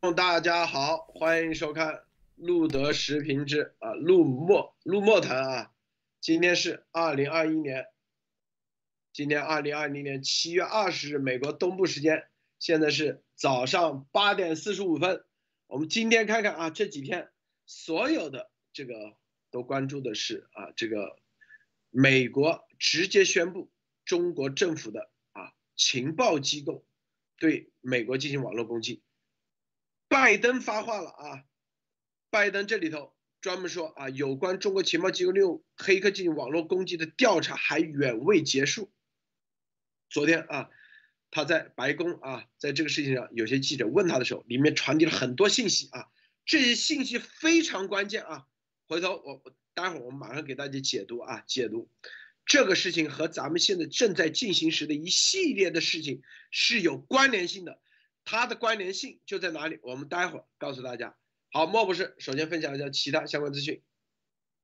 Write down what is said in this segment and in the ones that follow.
大家好，欢迎收看路德时评之啊路莫路莫谈啊。今天是二零二一年，今天二零二零年七月二十日，美国东部时间，现在是早上八点四十五分。我们今天看看啊，这几天所有的这个都关注的是啊，这个美国直接宣布中国政府的啊情报机构对美国进行网络攻击。拜登发话了啊！拜登这里头专门说啊，有关中国情报机构利用黑客进行网络攻击的调查还远未结束。昨天啊，他在白宫啊，在这个事情上，有些记者问他的时候，里面传递了很多信息啊，这些信息非常关键啊。回头我待会儿我马上给大家解读啊，解读这个事情和咱们现在正在进行时的一系列的事情是有关联性的。它的关联性就在哪里？我们待会儿告诉大家。好，莫博士首先分享一下其他相关资讯。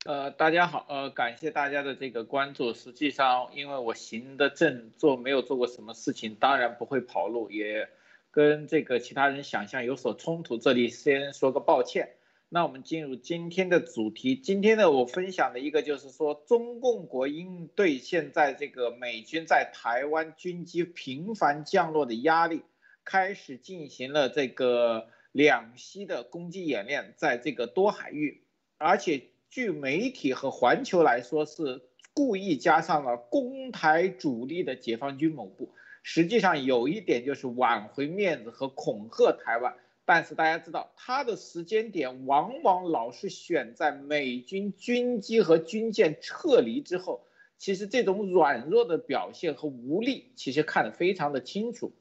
呃，大家好，呃，感谢大家的这个关注。实际上，因为我行得正，做没有做过什么事情，当然不会跑路，也跟这个其他人想象有所冲突。这里先说个抱歉。那我们进入今天的主题。今天呢，我分享的一个就是说，中共国应对现在这个美军在台湾军机频繁降落的压力。开始进行了这个两栖的攻击演练，在这个多海域，而且据媒体和环球来说是故意加上了攻台主力的解放军某部，实际上有一点就是挽回面子和恐吓台湾。但是大家知道，它的时间点往往老是选在美军军机和军舰撤离之后。其实这种软弱的表现和无力，其实看得非常的清楚。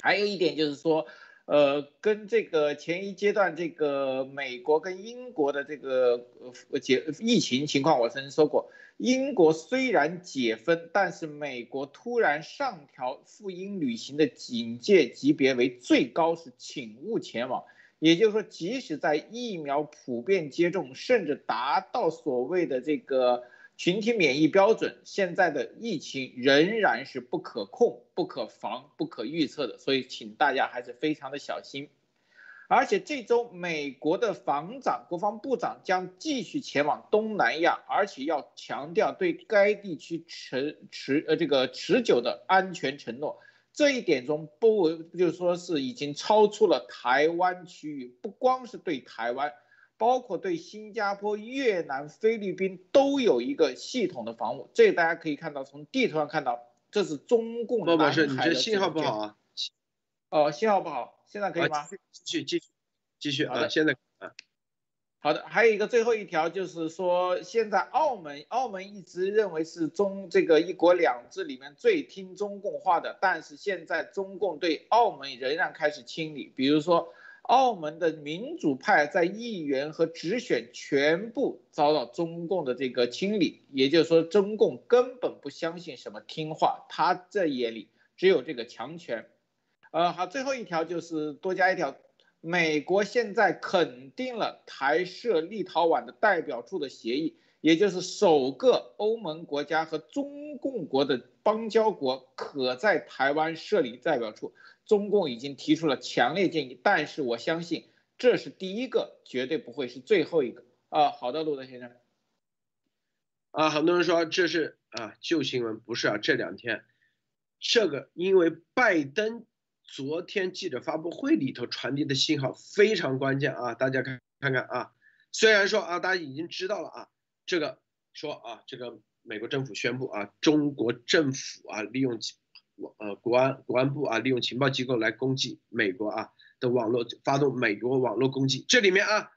还有一点就是说，呃，跟这个前一阶段这个美国跟英国的这个呃解疫情情况，我曾经说过，英国虽然解封，但是美国突然上调赴英旅行的警戒级别为最高是请勿前往，也就是说，即使在疫苗普遍接种，甚至达到所谓的这个。群体免疫标准，现在的疫情仍然是不可控、不可防、不可预测的，所以请大家还是非常的小心。而且这周美国的防长、国防部长将继续前往东南亚，而且要强调对该地区持持呃这个持久的安全承诺。这一点中不就说是已经超出了台湾区域，不光是对台湾。包括对新加坡、越南、菲律宾都有一个系统的防务，这大家可以看到，从地图上看到，这是中共南海的。你这信号不好啊。哦，信号不好，现在可以吗？继续继续继续啊！现在啊，好的，还有一个最后一条就是说，现在澳门澳门一直认为是中这个一国两制里面最听中共话的，但是现在中共对澳门仍然开始清理，比如说。澳门的民主派在议员和直选全部遭到中共的这个清理，也就是说，中共根本不相信什么听话，他这眼里只有这个强权。呃，好，最后一条就是多加一条，美国现在肯定了台设立陶宛的代表处的协议，也就是首个欧盟国家和中共国的邦交国可在台湾设立代表处。中共已经提出了强烈建议，但是我相信这是第一个，绝对不会是最后一个啊。好的，路德先生。啊，很多人说这是啊旧新闻，不是啊。这两天，这个因为拜登昨天记者发布会里头传递的信号非常关键啊，大家看看看啊。虽然说啊，大家已经知道了啊，这个说啊，这个美国政府宣布啊，中国政府啊利用。呃，国安国安部啊，利用情报机构来攻击美国啊的网络，发动美国网络攻击。这里面啊，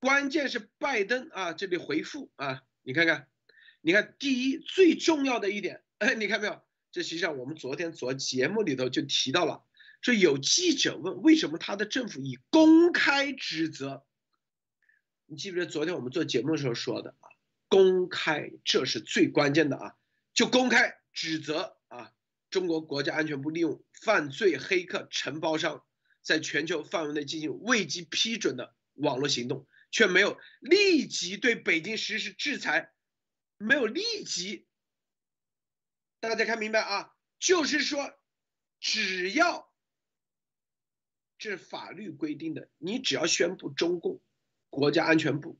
关键是拜登啊，这里回复啊，你看看，你看第一最重要的一点，哎，你看没有？这实际上我们昨天做节目里头就提到了，说有记者问为什么他的政府以公开指责？你记不记得昨天我们做节目的时候说的啊？公开这是最关键的啊，就公开指责。中国国家安全部利用犯罪黑客承包商，在全球范围内进行未经批准的网络行动，却没有立即对北京实施制裁，没有立即。大家看明白啊？就是说，只要这是法律规定的，你只要宣布中共国家安全部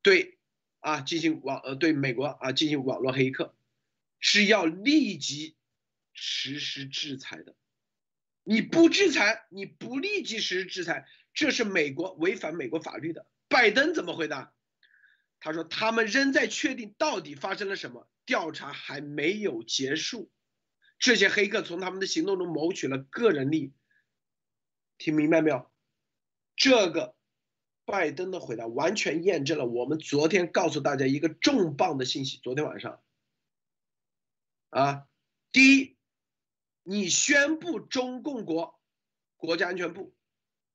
对啊进行网呃对美国啊进行网络黑客，是要立即实施制裁的。你不制裁，你不立即实施制裁，这是美国违反美国法律的。拜登怎么回答？他说他们仍在确定到底发生了什么，调查还没有结束。这些黑客从他们的行动中谋取了个人利益。听明白没有？这个拜登的回答完全验证了我们昨天告诉大家一个重磅的信息。昨天晚上，啊，第一。你宣布中共国国家安全部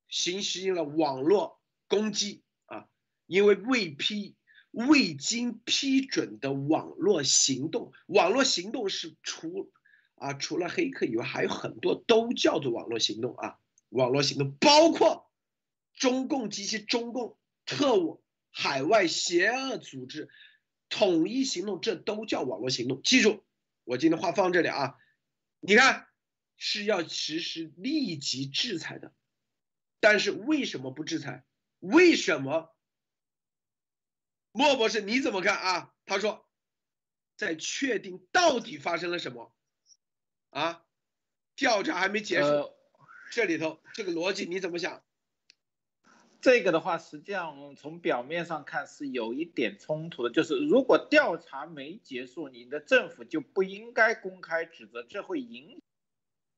行使了网络攻击啊，因为未批未经批准的网络行动，网络行动是除啊除了黑客以外，还有很多都叫做网络行动啊，网络行动包括中共及其中共特务、海外邪恶组织统一行动，这都叫网络行动。记住，我今天话放这里啊。你看，是要实施立即制裁的，但是为什么不制裁？为什么？莫博士你怎么看啊？他说，在确定到底发生了什么，啊，调查还没结束，这里头这个逻辑你怎么想？这个的话，实际上从表面上看是有一点冲突的，就是如果调查没结束，你的政府就不应该公开指责，这会影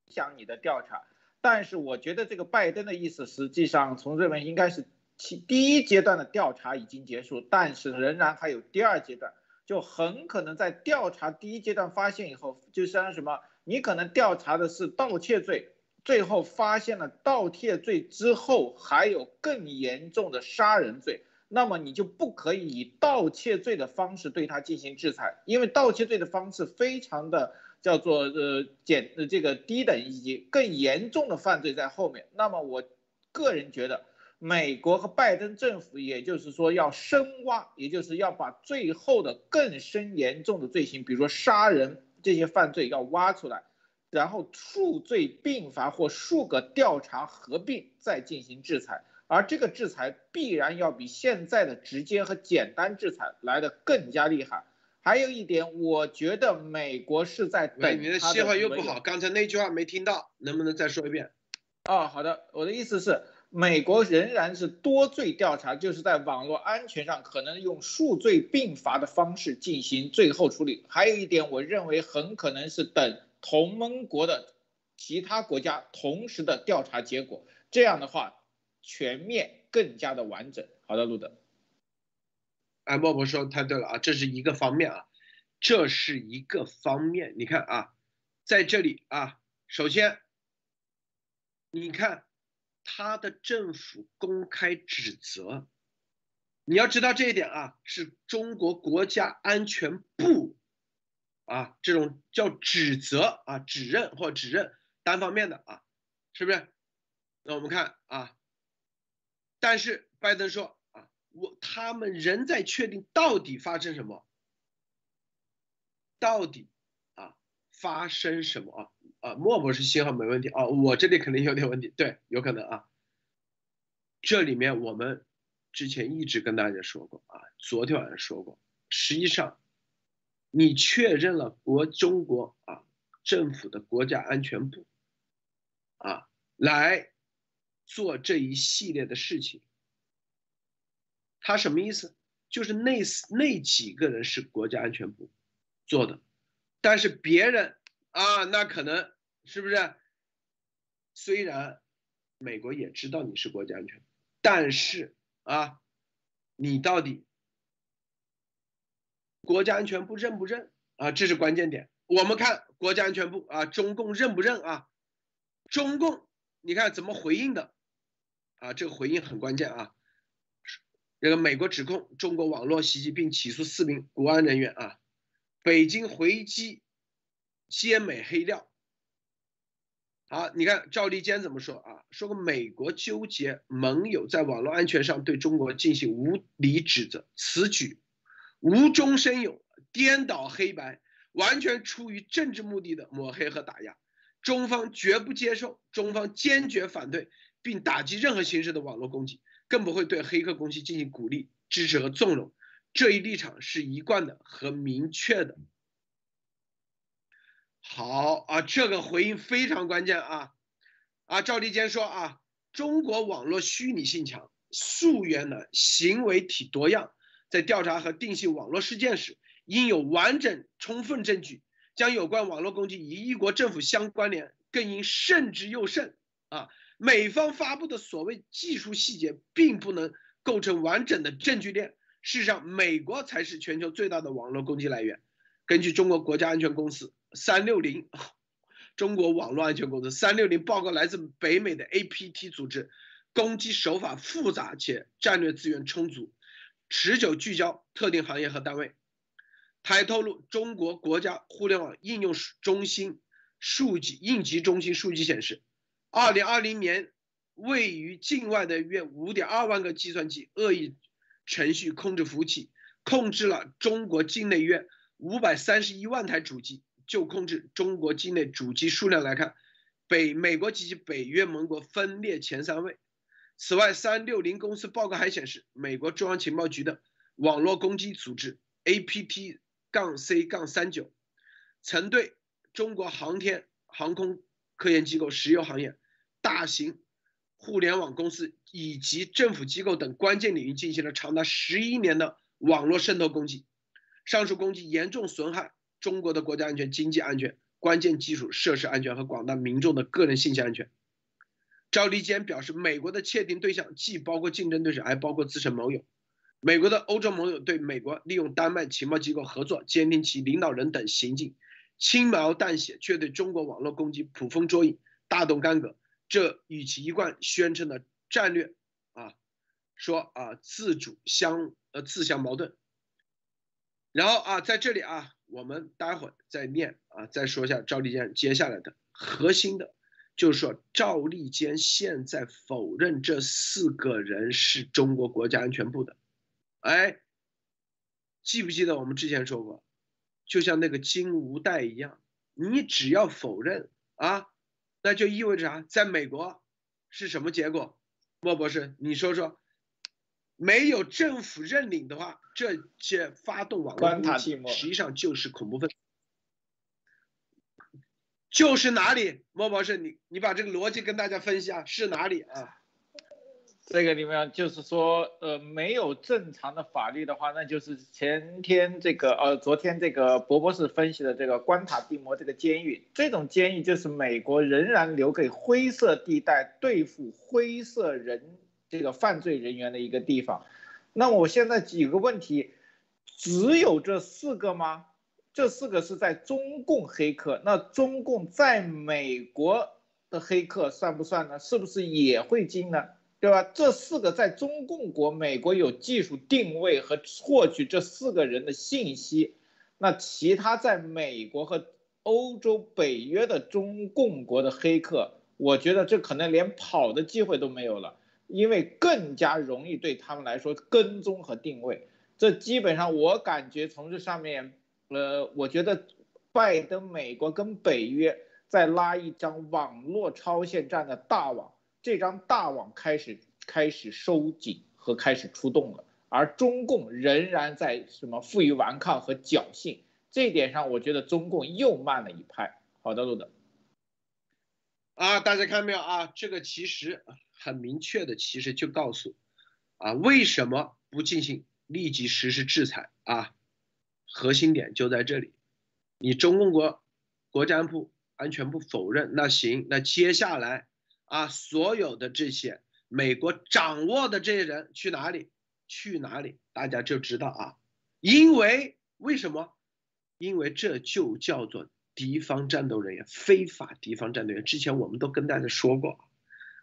响你的调查。但是我觉得这个拜登的意思，实际上从认为应该是其第一阶段的调查已经结束，但是仍然还有第二阶段，就很可能在调查第一阶段发现以后，就像什么，你可能调查的是盗窃罪。最后发现了盗窃罪之后，还有更严重的杀人罪，那么你就不可以以盗窃罪的方式对他进行制裁，因为盗窃罪的方式非常的叫做呃简呃这个低等一级，更严重的犯罪在后面。那么我个人觉得，美国和拜登政府，也就是说要深挖，也就是要把最后的更深严重的罪行，比如说杀人这些犯罪要挖出来。然后数罪并罚或数个调查合并再进行制裁，而这个制裁必然要比现在的直接和简单制裁来的更加厉害。还有一点，我觉得美国是在等。你的信号又不好，刚才那句话没听到，能不能再说一遍？哦，好的，我的意思是，美国仍然是多罪调查，就是在网络安全上可能用数罪并罚的方式进行最后处理。还有一点，我认为很可能是等。同盟国的其他国家同时的调查结果，这样的话全面更加的完整。好的，路德。哎，莫博说太对了啊，这是一个方面啊，这是一个方面。你看啊，在这里啊，首先，你看他的政府公开指责，你要知道这一点啊，是中国国家安全部。啊，这种叫指责啊，指认或指认单方面的啊，是不是？那我们看啊，但是拜登说啊，我他们仍在确定到底发生什么，到底啊发生什么啊啊，莫博士信号没问题啊，我这里肯定有点问题，对，有可能啊。这里面我们之前一直跟大家说过啊，昨天晚上说过，实际上。你确认了国中国啊政府的国家安全部啊来做这一系列的事情，他什么意思？就是那那几个人是国家安全部做的，但是别人啊那可能是不是？虽然美国也知道你是国家安全，但是啊你到底？国家安全部认不认啊？这是关键点。我们看国家安全部啊，中共认不认啊？中共你看怎么回应的啊？这个回应很关键啊。这个美国指控中国网络袭击并起诉四名国安人员啊。北京回击歼美黑料。好，你看赵立坚怎么说啊？说个美国纠结盟友在网络安全上对中国进行无理指责，此举。无中生有，颠倒黑白，完全出于政治目的的抹黑和打压，中方绝不接受，中方坚决反对，并打击任何形式的网络攻击，更不会对黑客攻击进行鼓励、支持和纵容。这一立场是一贯的和明确的。好啊，这个回应非常关键啊！啊，赵立坚说啊，中国网络虚拟性强，溯源的行为体多样，在调查和定性网络事件时，应有完整充分证据，将有关网络攻击与一国政府相关联，更应慎之又慎啊！美方发布的所谓技术细节，并不能构成完整的证据链。事实上，美国才是全球最大的网络攻击来源。根据中国国家安全公司三六零，中国网络安全公司三六零报告，来自北美的 APT 组织，攻击手法复杂且战略资源充足，持久聚焦特定行业和单位。他还透露，中国国家互联网应用中心数据应急中心数据显示，二零二零年，位于境外的约五点二万个计算机恶意。程序控制服务器控制了中国境内约五百三十一万台主机。就控制中国境内主机数量来看，北美国及其北约盟国分列前三位。此外，三六零公司报告还显示，美国中央情报局的网络攻击组织 APT- 杠 C- 杠三九，曾对中国航天航空科研机构、石油行业、大型。互联网公司以及政府机构等关键领域进行了长达十一年的网络渗透攻击，上述攻击严重损害中国的国家安全、经济安全、关键基础设施安全和广大民众的个人信息安全。赵立坚表示，美国的窃听对象既包括竞争对手，还包括自身盟友。美国的欧洲盟友对美国利用丹麦情报机构合作监听其领导人等行径，轻描淡写，却对中国网络攻击捕风捉影，大动干戈。这与其一贯宣称的战略啊，说啊自主相呃自相矛盾。然后啊，在这里啊，我们待会儿再念啊，再说一下赵立坚接下来的核心的，就是说赵立坚现在否认这四个人是中国国家安全部的。哎，记不记得我们之前说过，就像那个金无代一样，你只要否认啊。那就意味着啥？在美国是什么结果？莫博士，你说说。没有政府认领的话，这些发动网络攻击实际上就是恐怖分子。就是哪里？莫博士，你你把这个逻辑跟大家分析啊，是哪里啊？这个里面就是说，呃，没有正常的法律的话，那就是前天这个，呃，昨天这个博博士分析的这个关塔蒂摩这个监狱，这种监狱就是美国仍然留给灰色地带对付灰色人这个犯罪人员的一个地方。那我现在几个问题，只有这四个吗？这四个是在中共黑客，那中共在美国的黑客算不算呢？是不是也会进呢？对吧？这四个在中共国，美国有技术定位和获取这四个人的信息，那其他在美国和欧洲、北约的中共国的黑客，我觉得这可能连跑的机会都没有了，因为更加容易对他们来说跟踪和定位。这基本上我感觉从这上面，呃，我觉得拜登美国跟北约在拉一张网络超限战的大网。这张大网开始开始收紧和开始出动了，而中共仍然在什么负隅顽抗和侥幸，这点上我觉得中共又慢了一拍。好的，路德。啊，大家看到没有啊？这个其实很明确的，其实就告诉啊，为什么不进行立即实施制裁啊？核心点就在这里。你中共国国家安部安全部否认，那行，那接下来。啊，所有的这些美国掌握的这些人去哪里？去哪里？大家就知道啊。因为为什么？因为这就叫做敌方战斗人员，非法敌方战斗员。之前我们都跟大家说过，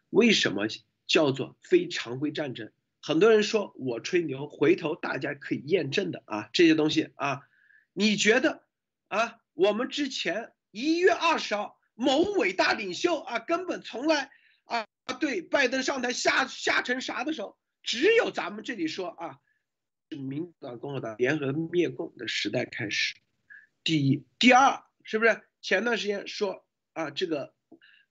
为什么叫做非常规战争？很多人说我吹牛，回头大家可以验证的啊，这些东西啊，你觉得啊？我们之前一月二十号，某伟大领袖啊，根本从来。啊对，拜登上台吓吓成啥的时候，只有咱们这里说啊，民主党、共和党联合灭共的时代开始。第一，第二，是不是前段时间说啊，这个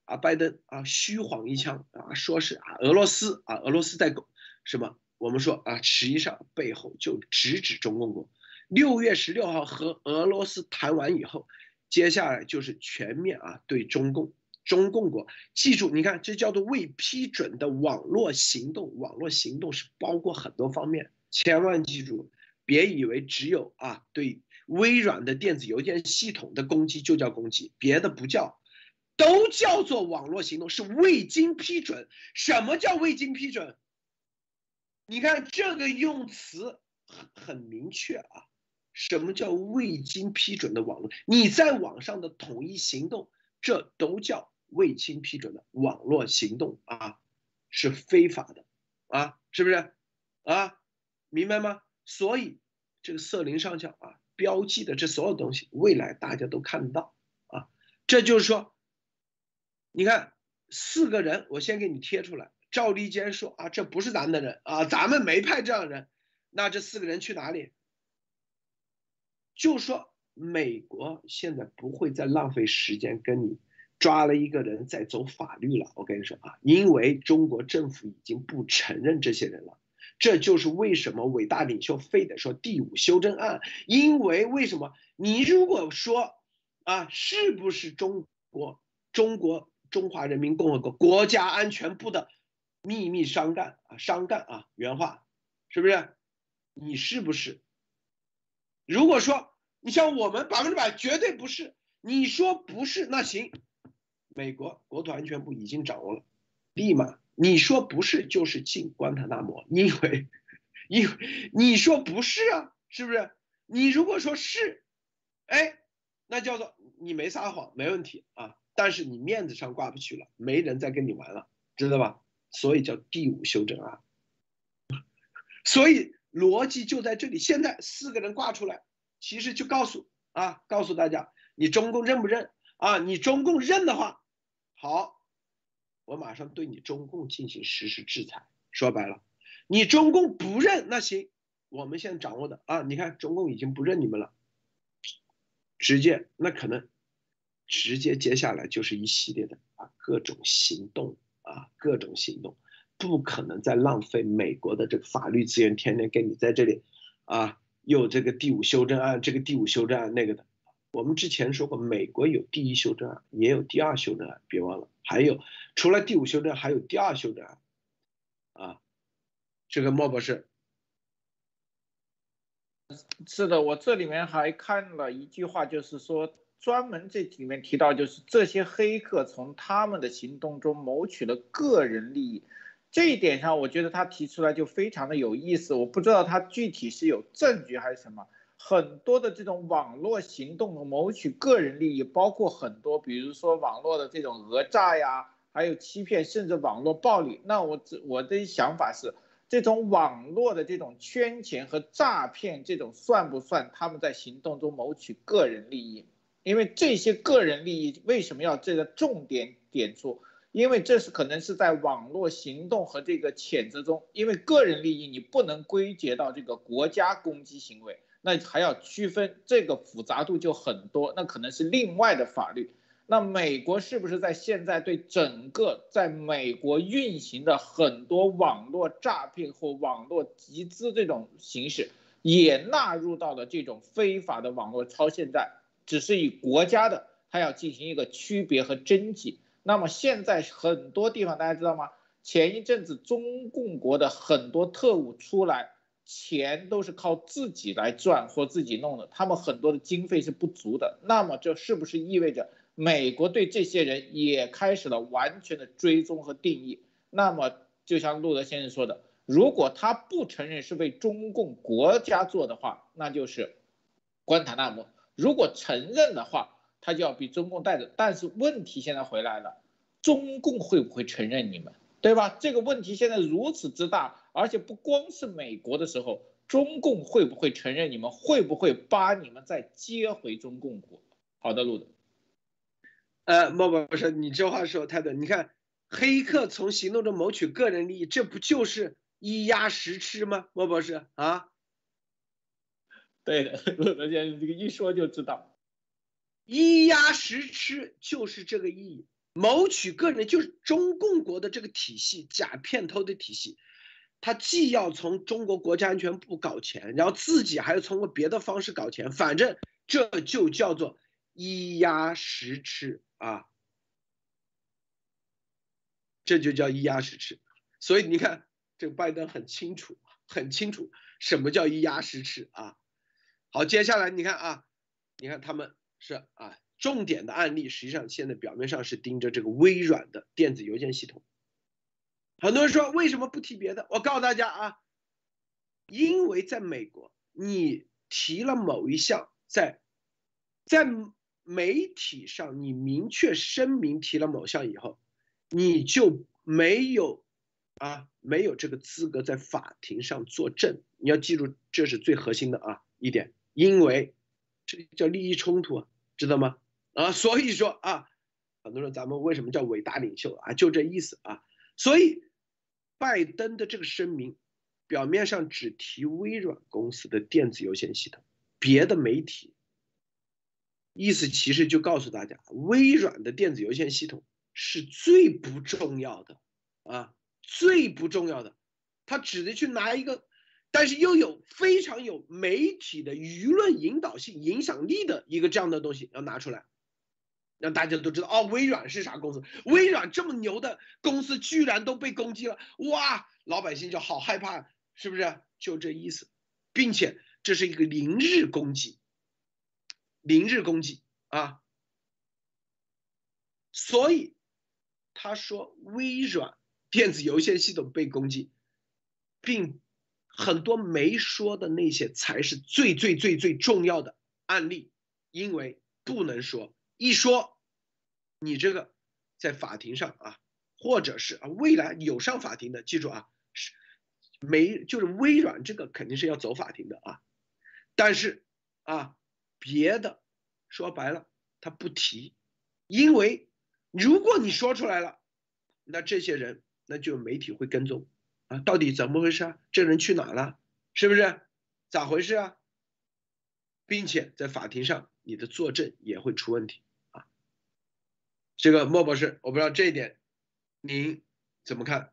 啊，拜登啊虚晃一枪啊，说是啊俄罗斯啊俄罗斯在搞什么？我们说啊，实际上背后就直指中共国。六月十六号和俄罗斯谈完以后，接下来就是全面啊对中共中共国。记住，你看这叫做未批准的网络行动，网络行动是包括很多方面，千万记住，别以为只有啊对微软的电子邮件系统的攻击就叫攻击，别的不叫，都叫做网络行动，是未经批准。什么叫未经批准？你看这个用词很很明确啊，什么叫未经批准的网络？你在网上的统一行动，这都叫未经批准的网络行动啊，是非法的啊，是不是？啊，明白吗？所以这个色林上校啊，标记的这所有东西，未来大家都看得到啊。这就是说，你看四个人，我先给你贴出来。赵立坚说：“啊，这不是咱们的人啊，咱们没派这样的人。那这四个人去哪里？就说美国现在不会再浪费时间跟你抓了一个人在走法律了。我跟你说啊，因为中国政府已经不承认这些人了。这就是为什么伟大领袖非得说第五修正案。因为为什么？你如果说啊，是不是中国中国中华人民共和国国家安全部的？”秘密商干啊，商干啊，原话是不是？你是不是？如果说你像我们百分之百绝对不是，你说不是那行，美国国土安全部已经掌握了，立马你说不是就是进关塔那摩，因为 因为你说不是啊，是不是？你如果说是，哎，那叫做你没撒谎，没问题啊，但是你面子上挂不去了，没人再跟你玩了，知道吧？所以叫第五修正案，所以逻辑就在这里。现在四个人挂出来，其实就告诉啊，告诉大家，你中共认不认啊？你中共认的话，好，我马上对你中共进行实施制裁。说白了，你中共不认那行，我们现在掌握的啊，你看中共已经不认你们了，直接那可能直接接下来就是一系列的啊各种行动。各种行动，不可能再浪费美国的这个法律资源，天天跟你在这里，啊，有这个第五修正案，这个第五修正案那个的。我们之前说过，美国有第一修正案，也有第二修正案，别忘了，还有除了第五修正，还有第二修正案。啊，这个莫博士，是的，我这里面还看了一句话，就是说。专门这里面提到，就是这些黑客从他们的行动中谋取了个人利益，这一点上，我觉得他提出来就非常的有意思。我不知道他具体是有证据还是什么。很多的这种网络行动谋取个人利益，包括很多，比如说网络的这种讹诈呀，还有欺骗，甚至网络暴力。那我这我的想法是，这种网络的这种圈钱和诈骗，这种算不算他们在行动中谋取个人利益？因为这些个人利益为什么要这个重点点出？因为这是可能是在网络行动和这个谴责中，因为个人利益你不能归结到这个国家攻击行为，那还要区分，这个复杂度就很多，那可能是另外的法律。那美国是不是在现在对整个在美国运行的很多网络诈骗或网络集资这种形式，也纳入到了这种非法的网络超限战？只是以国家的，它要进行一个区别和征集。那么现在很多地方大家知道吗？前一阵子中共国的很多特务出来，钱都是靠自己来赚或自己弄的，他们很多的经费是不足的。那么这是不是意味着美国对这些人也开始了完全的追踪和定义？那么就像路德先生说的，如果他不承认是为中共国家做的话，那就是关塔那摩。如果承认的话，他就要被中共带走。但是问题现在回来了，中共会不会承认你们，对吧？这个问题现在如此之大，而且不光是美国的时候，中共会不会承认你们？会不会把你们再接回中共国？好的，路的。呃，莫博士，你这话说的太对。你看，黑客从行动中谋取个人利益，这不就是一鸭十吃吗？莫博士啊。对的，陆德先生这个一说就知道，一压十吃就是这个意义。谋取个人就是中共国的这个体系，假骗偷的体系，他既要从中国国家安全部搞钱，然后自己还要通过别的方式搞钱，反正这就叫做一压十吃啊，这就叫一压十吃。所以你看，这个拜登很清楚，很清楚什么叫一压十吃啊。好，接下来你看啊，你看他们是啊。重点的案例实际上现在表面上是盯着这个微软的电子邮件系统。很多人说为什么不提别的？我告诉大家啊，因为在美国，你提了某一项，在在媒体上你明确声明提了某项以后，你就没有啊没有这个资格在法庭上作证。你要记住，这是最核心的啊一点，因为这个叫利益冲突啊，知道吗？啊，所以说啊，很多人咱们为什么叫伟大领袖啊？就这意思啊。所以，拜登的这个声明，表面上只提微软公司的电子邮件系统，别的媒体，意思其实就告诉大家，微软的电子邮件系统是最不重要的啊，最不重要的，他只能去拿一个，但是又有非常有媒体的舆论引导性、影响力的一个这样的东西要拿出来。让大家都知道哦，微软是啥公司？微软这么牛的公司居然都被攻击了，哇！老百姓就好害怕，是不是？就这意思，并且这是一个零日攻击，零日攻击啊！所以他说微软电子邮件系统被攻击，并很多没说的那些才是最最最最重要的案例，因为不能说。一说，你这个在法庭上啊，或者是啊未来有上法庭的，记住啊，是没就是微软这个肯定是要走法庭的啊，但是啊别的说白了他不提，因为如果你说出来了，那这些人那就媒体会跟踪啊，到底怎么回事啊？这人去哪了？是不是？咋回事啊？并且在法庭上你的作证也会出问题啊。这个莫博士，我不知道这一点，您怎么看？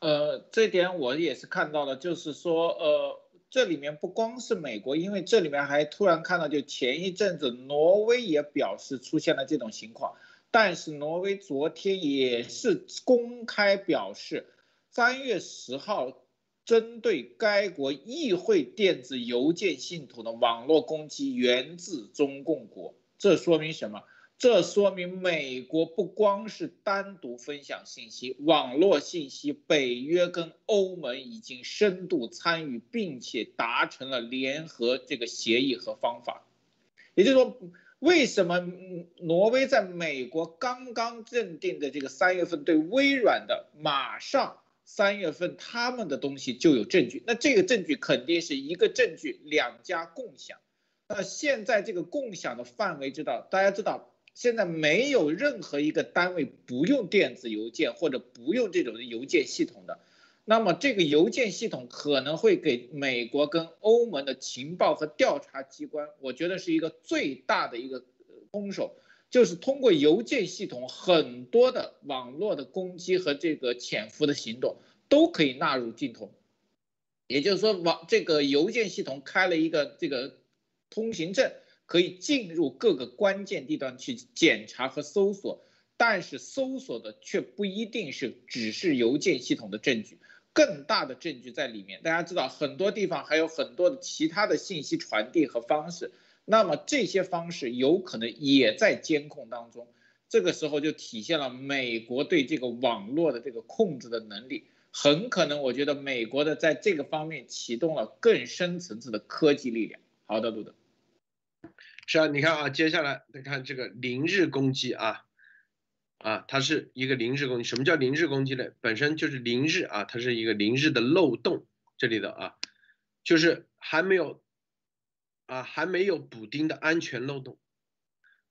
呃，这点我也是看到了，就是说，呃，这里面不光是美国，因为这里面还突然看到，就前一阵子挪威也表示出现了这种情况，但是挪威昨天也是公开表示，三月十号针对该国议会电子邮件系统的网络攻击源自中共国，这说明什么？这说明美国不光是单独分享信息，网络信息，北约跟欧盟已经深度参与，并且达成了联合这个协议和方法。也就是说，为什么挪威在美国刚刚认定的这个三月份对微软的，马上三月份他们的东西就有证据？那这个证据肯定是一个证据，两家共享。那现在这个共享的范围知道，大家知道。现在没有任何一个单位不用电子邮件或者不用这种邮件系统的，那么这个邮件系统可能会给美国跟欧盟的情报和调查机关，我觉得是一个最大的一个攻手，就是通过邮件系统很多的网络的攻击和这个潜伏的行动都可以纳入镜头，也就是说网这个邮件系统开了一个这个通行证。可以进入各个关键地段去检查和搜索，但是搜索的却不一定是只是邮件系统的证据，更大的证据在里面。大家知道，很多地方还有很多的其他的信息传递和方式，那么这些方式有可能也在监控当中。这个时候就体现了美国对这个网络的这个控制的能力，很可能我觉得美国的在这个方面启动了更深层次的科技力量。好的，路德。是啊，你看啊，接下来再看这个零日攻击啊，啊，它是一个零日攻击。什么叫零日攻击呢？本身就是零日啊，它是一个零日的漏洞。这里的啊，就是还没有啊，还没有补丁的安全漏洞。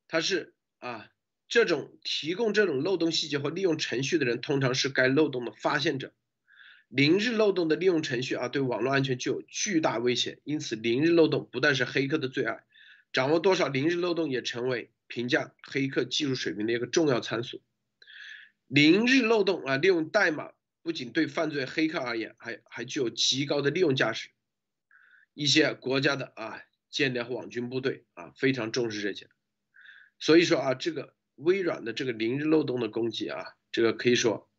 它是啊，这种提供这种漏洞细节或利用程序的人，通常是该漏洞的发现者。零日漏洞的利用程序啊，对网络安全具有巨大威胁。因此，零日漏洞不但是黑客的最爱。掌握多少零日漏洞也成为评价黑客技术水平的一个重要参数。零日漏洞啊，利用代码不仅对犯罪黑客而言，还还具有极高的利用价值。一些国家的啊间谍和网军部队啊非常重视这些，所以说啊，这个微软的这个零日漏洞的攻击啊，这个可以说，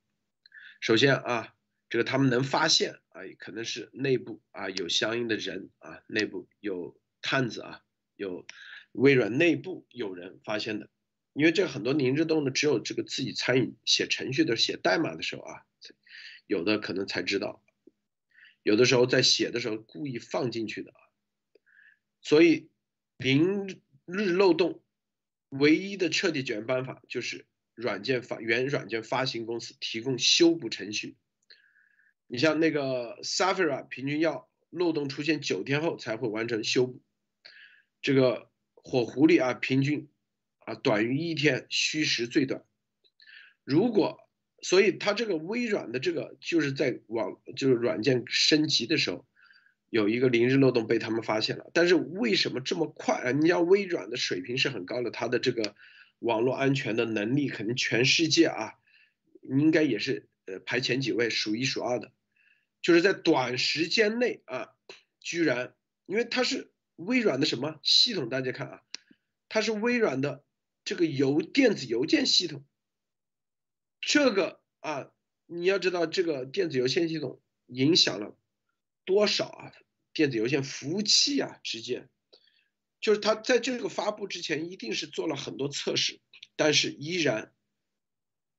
首先啊，这个他们能发现啊，可能是内部啊有相应的人啊，内部有探子啊，有微软内部有人发现的。因为这很多零日洞呢，只有这个自己参与写程序的、写代码的时候啊，有的可能才知道，有的时候在写的时候故意放进去的啊。所以零日漏洞唯一的彻底解决办法就是软件发原软件发行公司提供修补程序。你像那个 Safari 平均要漏洞出现九天后才会完成修补，这个火狐狸啊平均。啊，短于一天，虚实最短。如果，所以它这个微软的这个就是在网就是软件升级的时候，有一个零日漏洞被他们发现了。但是为什么这么快啊？你要微软的水平是很高的，它的这个网络安全的能力肯定全世界啊，应该也是呃排前几位，数一数二的。就是在短时间内啊，居然因为它是微软的什么系统？大家看啊，它是微软的。这个邮电子邮件系统，这个啊，你要知道这个电子邮件系统影响了多少啊？电子邮件服务器啊之间，就是它在这个发布之前一定是做了很多测试，但是依然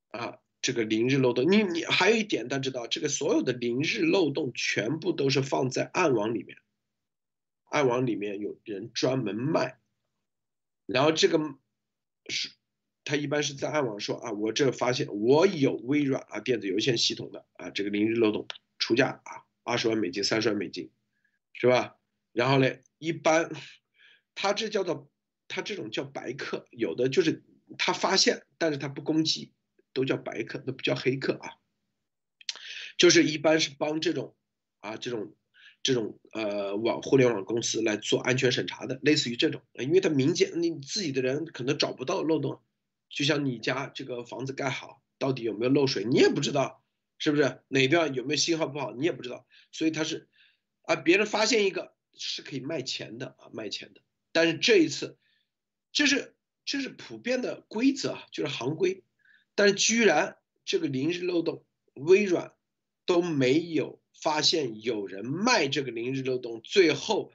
啊，这个零日漏洞。你你还有一点，大家知道，这个所有的零日漏洞全部都是放在暗网里面，暗网里面有人专门卖，然后这个。是，他一般是在暗网说啊，我这发现我有微软啊电子邮件系统的啊这个零日漏洞出价啊二十万美金三十万美金，是吧？然后呢，一般他这叫做他这种叫白客，有的就是他发现，但是他不攻击，都叫白客，都不叫黑客啊。就是一般是帮这种啊这种。这种呃网互联网公司来做安全审查的，类似于这种，因为他民间你自己的人可能找不到漏洞，就像你家这个房子盖好，到底有没有漏水，你也不知道，是不是哪段有没有信号不好，你也不知道，所以他是啊，别人发现一个是可以卖钱的啊，卖钱的，但是这一次，这是这是普遍的规则啊，就是行规，但是居然这个临时漏洞，微软都没有。发现有人卖这个零日漏洞，最后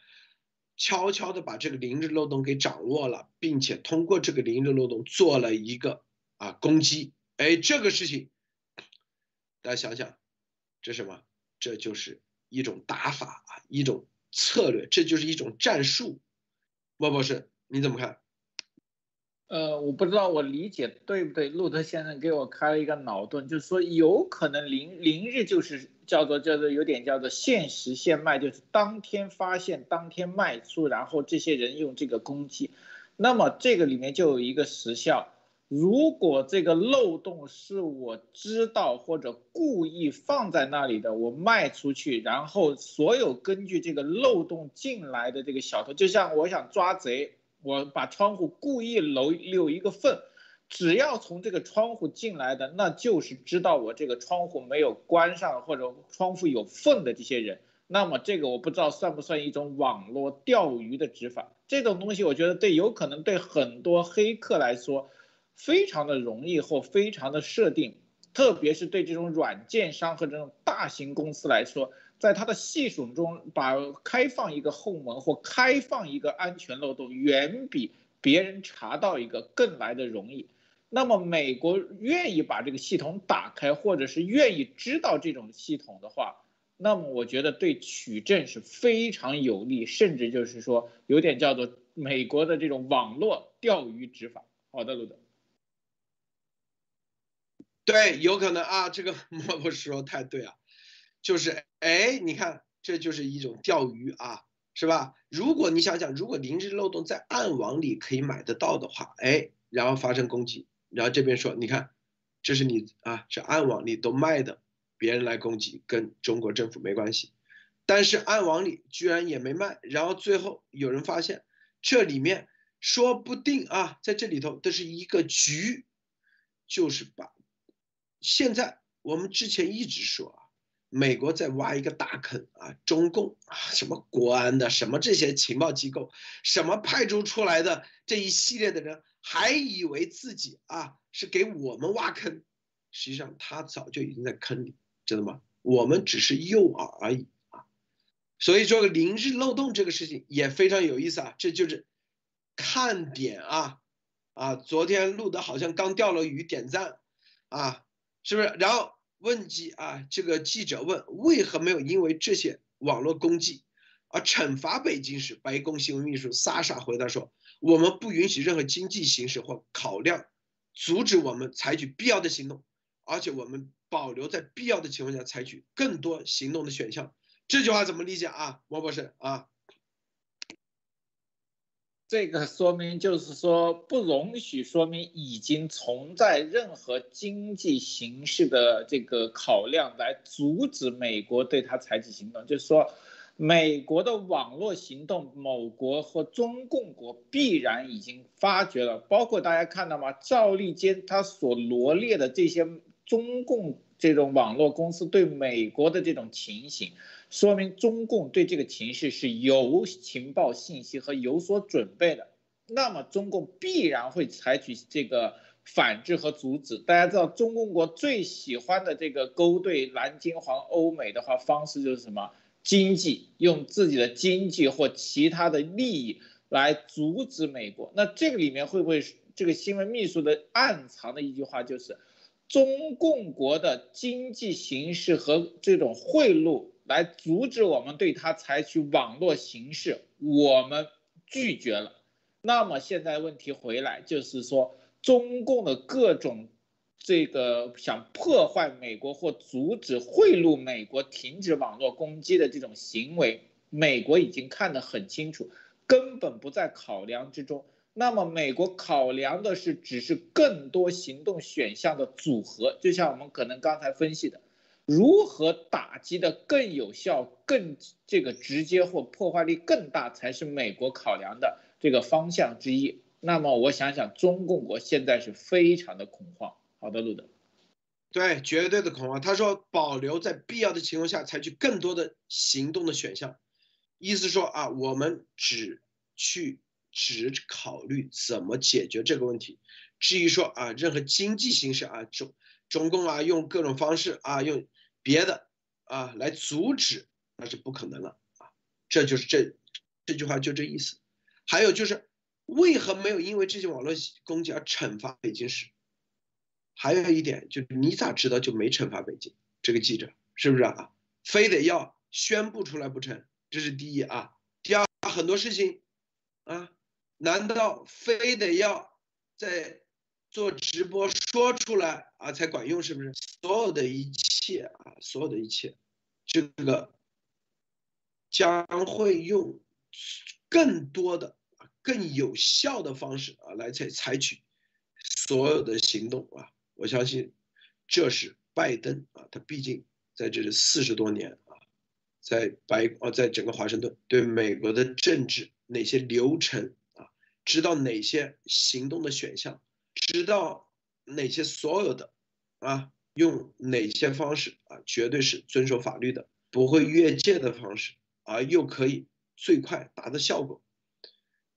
悄悄的把这个零日漏洞给掌握了，并且通过这个零日漏洞做了一个啊攻击。哎，这个事情大家想想，这什么？这就是一种打法啊，一种策略，这就是一种战术。莫博士，你怎么看？呃，我不知道我理解对不对。路德先生给我开了一个脑洞，就是说有可能零零日就是叫做叫做有点叫做限时限卖，就是当天发现当天卖出，然后这些人用这个攻击。那么这个里面就有一个时效，如果这个漏洞是我知道或者故意放在那里的，我卖出去，然后所有根据这个漏洞进来的这个小偷，就像我想抓贼。我把窗户故意留留一个缝，只要从这个窗户进来的，那就是知道我这个窗户没有关上或者窗户有缝的这些人。那么这个我不知道算不算一种网络钓鱼的执法？这种东西我觉得对，有可能对很多黑客来说，非常的容易或非常的设定，特别是对这种软件商和这种大型公司来说。在它的系统中，把开放一个后门或开放一个安全漏洞，远比别人查到一个更来的容易。那么，美国愿意把这个系统打开，或者是愿意知道这种系统的话，那么我觉得对取证是非常有利，甚至就是说有点叫做美国的这种网络钓鱼执法。好的，路德。对，有可能啊，这个莫博士说太对了。就是哎，你看，这就是一种钓鱼啊，是吧？如果你想想，如果零日漏洞在暗网里可以买得到的话，哎，然后发生攻击，然后这边说，你看，这是你啊，这暗网里都卖的，别人来攻击跟中国政府没关系，但是暗网里居然也没卖，然后最后有人发现这里面说不定啊，在这里头这是一个局，就是把现在我们之前一直说啊，美国在挖一个大坑啊，中共啊，什么国安的，什么这些情报机构，什么派出出来的这一系列的人，还以为自己啊是给我们挖坑，实际上他早就已经在坑里，知道吗？我们只是诱饵而已啊。所以说，零日漏洞这个事情也非常有意思啊，这就是看点啊啊！昨天录的好像刚钓了鱼，点赞啊，是不是？然后问记啊，这个记者问为何没有因为这些网络攻击而惩罚北京时，白宫新闻秘书莎莎回答说：“我们不允许任何经济形势或考量阻止我们采取必要的行动，而且我们保留在必要的情况下采取更多行动的选项。”这句话怎么理解啊，王博士啊？这个说明就是说，不容许说明已经存在任何经济形势的这个考量来阻止美国对他采取行动。就是说，美国的网络行动，某国和中共国必然已经发觉了。包括大家看到吗？赵立坚他所罗列的这些中共这种网络公司对美国的这种情形。说明中共对这个情势是有情报信息和有所准备的，那么中共必然会采取这个反制和阻止。大家知道，中共国最喜欢的这个勾兑蓝金黄欧美的话方式就是什么？经济，用自己的经济或其他的利益来阻止美国。那这个里面会不会这个新闻秘书的暗藏的一句话就是，中共国的经济形势和这种贿赂？来阻止我们对他采取网络形式，我们拒绝了。那么现在问题回来，就是说中共的各种这个想破坏美国或阻止贿赂美国、停止网络攻击的这种行为，美国已经看得很清楚，根本不在考量之中。那么美国考量的是只是更多行动选项的组合，就像我们可能刚才分析的。如何打击的更有效、更这个直接或破坏力更大，才是美国考量的这个方向之一。那么我想想，中共国现在是非常的恐慌。好的，路德，对，绝对的恐慌。他说，保留在必要的情况下采取更多的行动的选项，意思说啊，我们只去只考虑怎么解决这个问题。至于说啊，任何经济形势啊，中中共啊，用各种方式啊，用。别的啊，来阻止那是不可能了啊！这就是这这句话就这意思。还有就是，为何没有因为这些网络攻击而惩罚北京市？还有一点就是，你咋知道就没惩罚北京这个记者？是不是啊？非得要宣布出来不成？这是第一啊。第二，很多事情啊，难道非得要在做直播说出来啊才管用？是不是？所有的一切。切啊，所有的一切，这个将会用更多的、更有效的方式啊来采采取所有的行动啊！我相信这是拜登啊，他毕竟在这里四十多年啊，在白啊，在整个华盛顿对美国的政治哪些流程啊，知道哪些行动的选项，知道哪些所有的啊。用哪些方式啊？绝对是遵守法律的，不会越界的方式，而又可以最快达到效果，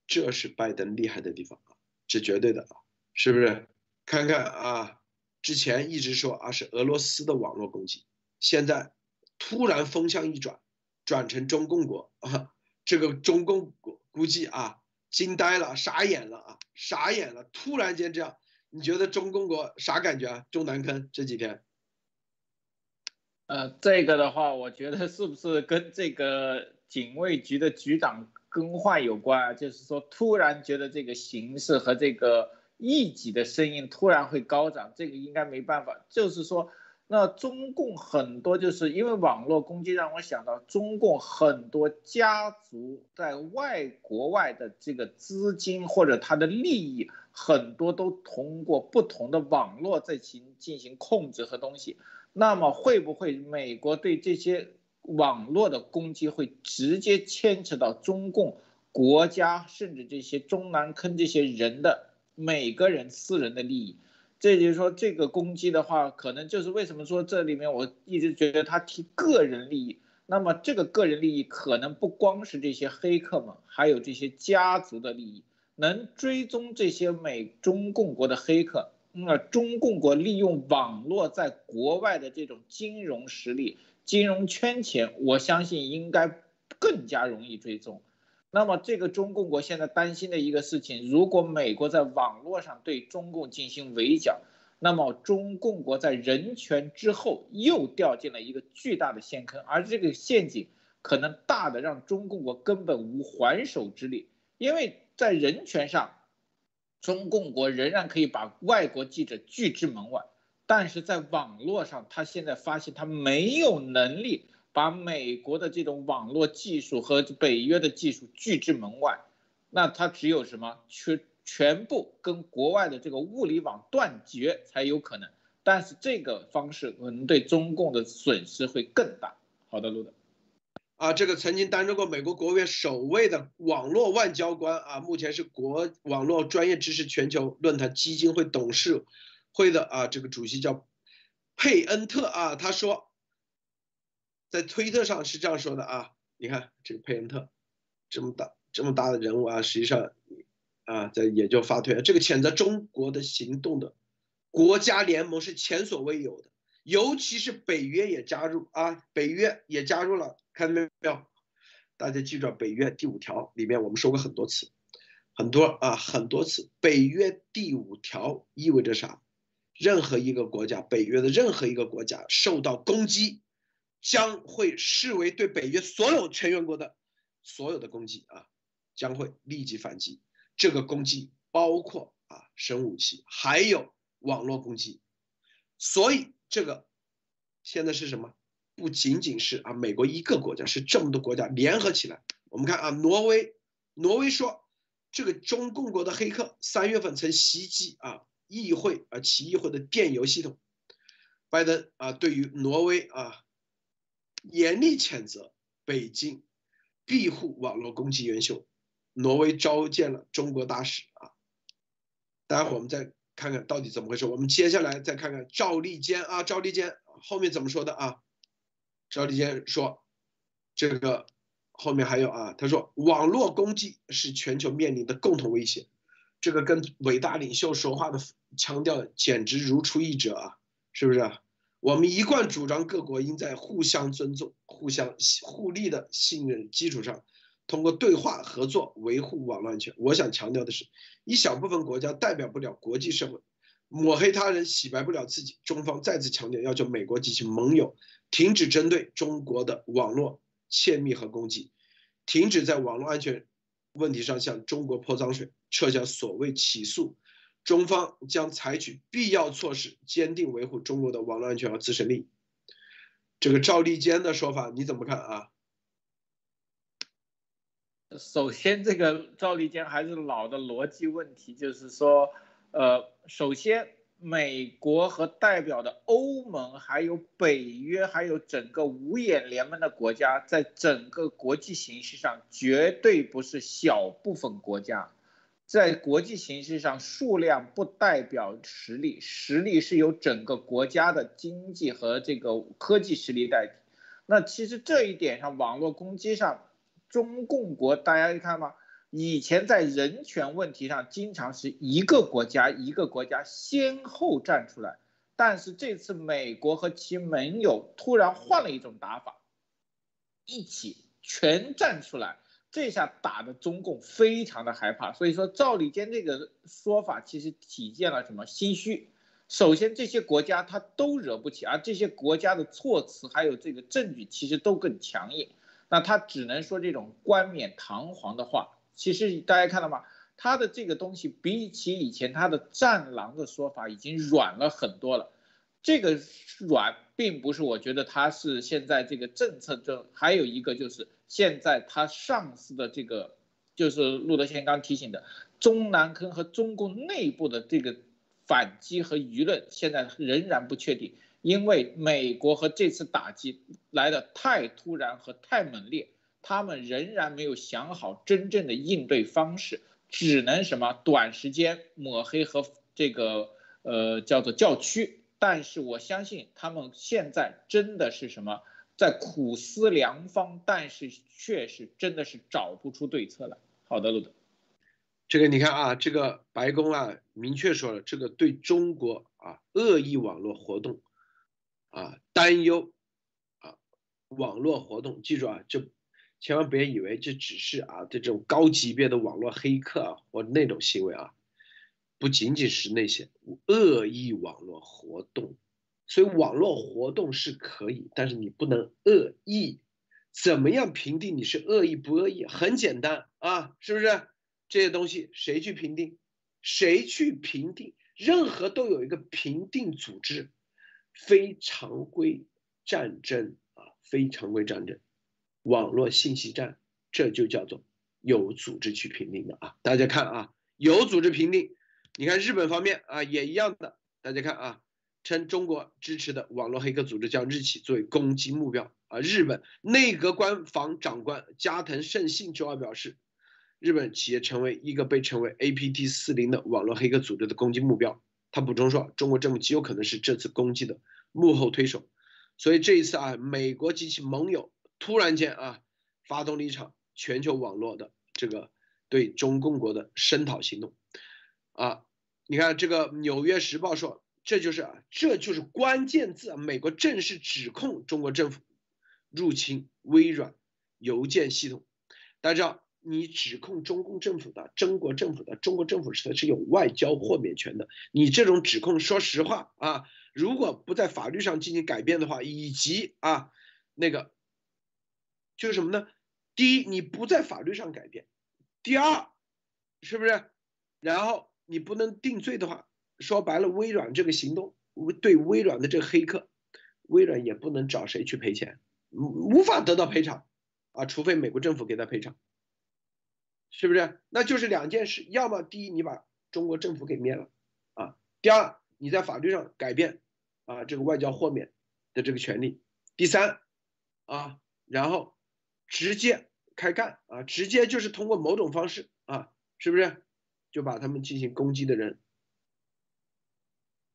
这是拜登厉害的地方啊，是绝对的啊，是不是？看看啊，之前一直说啊是俄罗斯的网络攻击，现在突然风向一转，转成中共国啊，这个中共国估计啊惊呆了，傻眼了啊，傻眼了，突然间这样。你觉得中共国啥感觉啊？中南坑这几天，呃，这个的话，我觉得是不是跟这个警卫局的局长更换有关啊？就是说，突然觉得这个形势和这个异己的声音突然会高涨，这个应该没办法，就是说。那中共很多就是因为网络攻击，让我想到中共很多家族在外国外的这个资金或者他的利益，很多都通过不同的网络在行进行控制和东西。那么会不会美国对这些网络的攻击会直接牵扯到中共国家甚至这些中南坑这些人的每个人私人的利益。这就是说，这个攻击的话，可能就是为什么说这里面我一直觉得他提个人利益。那么这个个人利益可能不光是这些黑客们，还有这些家族的利益。能追踪这些美中共国的黑客，那中共国利用网络在国外的这种金融实力、金融圈钱，我相信应该更加容易追踪。那么，这个中共国现在担心的一个事情，如果美国在网络上对中共进行围剿，那么中共国在人权之后又掉进了一个巨大的陷坑，而这个陷阱可能大的让中共国根本无还手之力。因为在人权上，中共国仍然可以把外国记者拒之门外，但是在网络上，他现在发现他没有能力。把美国的这种网络技术和北约的技术拒之门外，那它只有什么全全部跟国外的这个物理网断绝才有可能。但是这个方式可能对中共的损失会更大。好的，路德。啊，这个曾经担任过美国国务院首位的网络外交官啊，目前是国网络专业知识全球论坛基金会董事会的啊，这个主席叫佩恩特啊，他说。在推特上是这样说的啊，你看这个佩恩特，这么大这么大的人物啊，实际上啊在也就发推，这个谴责中国的行动的国家联盟是前所未有的，尤其是北约也加入啊，北约也加入了，看到没有？大家记住北约第五条里面我们说过很多次，很多啊很多次，北约第五条意味着啥？任何一个国家，北约的任何一个国家受到攻击。将会视为对北约所有成员国的所有的攻击啊，将会立即反击。这个攻击包括啊生物武器，还有网络攻击。所以这个现在是什么？不仅仅是啊美国一个国家，是这么多国家联合起来。我们看啊，挪威，挪威说这个中共国的黑客三月份曾袭击啊议会啊其议会的电邮系统。拜登啊对于挪威啊。严厉谴责北京庇护网络攻击元凶，挪威召见了中国大使啊。待会儿我们再看看到底怎么回事。我们接下来再看看赵立坚啊，赵立坚后面怎么说的啊？赵立坚说，这个后面还有啊，他说网络攻击是全球面临的共同威胁，这个跟伟大领袖说话的强调简直如出一辙啊，是不是？我们一贯主张，各国应在互相尊重、互相互利的信任基础上，通过对话合作维护网络安全。我想强调的是，一小部分国家代表不了国际社会，抹黑他人，洗白不了自己。中方再次强调，要求美国及其盟友停止针对中国的网络窃密和攻击，停止在网络安全问题上向中国泼脏水，撤销所谓起诉。中方将采取必要措施，坚定维护中国的网络安全和自身利益。这个赵立坚的说法你怎么看啊？首先，这个赵立坚还是老的逻辑问题，就是说，呃，首先，美国和代表的欧盟、还有北约、还有整个五眼联盟的国家，在整个国际形势上绝对不是小部分国家。在国际形势上，数量不代表实力，实力是由整个国家的经济和这个科技实力代替。那其实这一点上，网络攻击上，中共国大家看吗？以前在人权问题上，经常是一个国家一个国家先后站出来，但是这次美国和其盟友突然换了一种打法，一起全站出来。这下打的中共非常的害怕，所以说赵立坚这个说法其实体现了什么心虚。首先这些国家他都惹不起，而这些国家的措辞还有这个证据其实都更强硬，那他只能说这种冠冕堂皇的话。其实大家看到吗？他的这个东西比起以前他的战狼的说法已经软了很多了。这个软并不是我觉得他是现在这个政策中，还有一个就是现在他上司的这个，就是陆德先刚提醒的中南坑和中共内部的这个反击和舆论，现在仍然不确定，因为美国和这次打击来的太突然和太猛烈，他们仍然没有想好真正的应对方式，只能什么短时间抹黑和这个呃叫做叫屈。但是我相信他们现在真的是什么在苦思良方，但是确实真的是找不出对策来。好的，路德，这个你看啊，这个白宫啊明确说了，这个对中国啊恶意网络活动啊担忧啊网络活动，记住啊，这千万别以为这只是啊这种高级别的网络黑客啊或那种行为啊。不仅仅是那些恶意网络活动，所以网络活动是可以，但是你不能恶意。怎么样评定你是恶意不恶意？很简单啊，是不是？这些东西谁去评定？谁去评定？任何都有一个评定组织，非常规战争啊，非常规战争，网络信息战，这就叫做有组织去评定的啊。大家看啊，有组织评定。你看日本方面啊，也一样的。大家看啊，称中国支持的网络黑客组织将日企作为攻击目标啊。日本内阁官房长官加藤胜信周二表示，日本企业成为一个被称为 APT 四零的网络黑客组织的攻击目标。他补充说，中国政府极有可能是这次攻击的幕后推手。所以这一次啊，美国及其盟友突然间啊，发动了一场全球网络的这个对中共国的声讨行动啊。你看这个《纽约时报》说，这就是啊，这就是关键字！美国正式指控中国政府入侵微软邮件系统。大家知道，你指控中共政府的中国政府的中国政府是是有外交豁免权的。你这种指控，说实话啊，如果不在法律上进行改变的话，以及啊，那个就是什么呢？第一，你不在法律上改变；第二，是不是？然后。你不能定罪的话，说白了，微软这个行动，对微软的这个黑客，微软也不能找谁去赔钱，无无法得到赔偿，啊，除非美国政府给他赔偿，是不是？那就是两件事，要么第一你把中国政府给灭了，啊，第二你在法律上改变，啊，这个外交豁免的这个权利，第三，啊，然后直接开干，啊，直接就是通过某种方式，啊，是不是？就把他们进行攻击的人，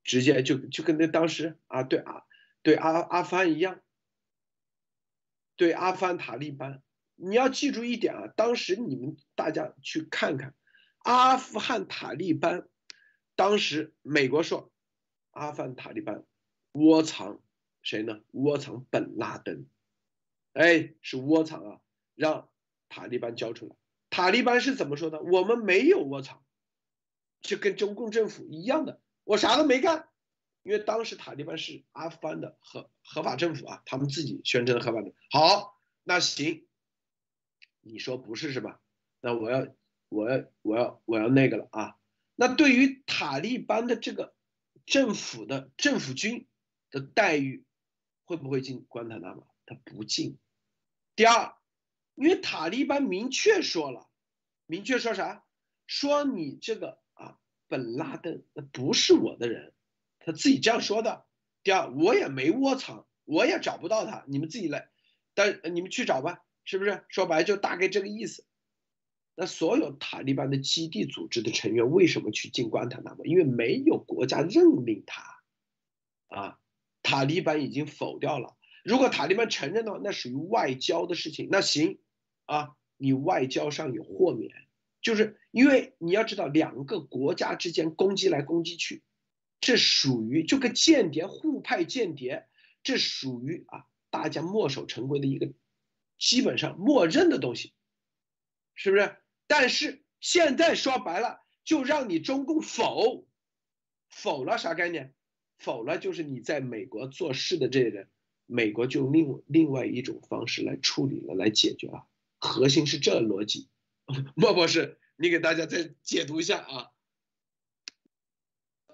直接就就跟那当时啊，对啊，对阿阿富汗一样，对阿富汗塔利班，你要记住一点啊，当时你们大家去看看，阿富汗塔利班，当时美国说，阿富汗塔利班窝藏谁呢？窝藏本拉登，哎，是窝藏啊，让塔利班交出来。塔利班是怎么说的？我们没有窝藏。就跟中共政府一样的，我啥都没干，因为当时塔利班是阿富汗的合合法政府啊，他们自己宣称的合法政府。好，那行，你说不是是吧？那我要我要我要我要那个了啊！那对于塔利班的这个政府的政府军的待遇，会不会进关塔那吗？他不进。第二，因为塔利班明确说了，明确说啥？说你这个。本拉登那不是我的人，他自己这样说的。第二，我也没窝藏，我也找不到他，你们自己来，但你们去找吧，是不是？说白了就大概这个意思。那所有塔利班的基地组织的成员为什么去进关塔那么？因为没有国家任命他，啊，塔利班已经否掉了。如果塔利班承认的话，那属于外交的事情，那行，啊，你外交上有豁免。就是因为你要知道，两个国家之间攻击来攻击去，这属于就跟间谍互派间谍，这属于啊大家墨守成规的一个基本上默认的东西，是不是？但是现在说白了，就让你中共否否了啥概念？否了就是你在美国做事的这些人，美国就另另外一种方式来处理了，来解决了。核心是这逻辑。莫博士，你给大家再解读一下啊。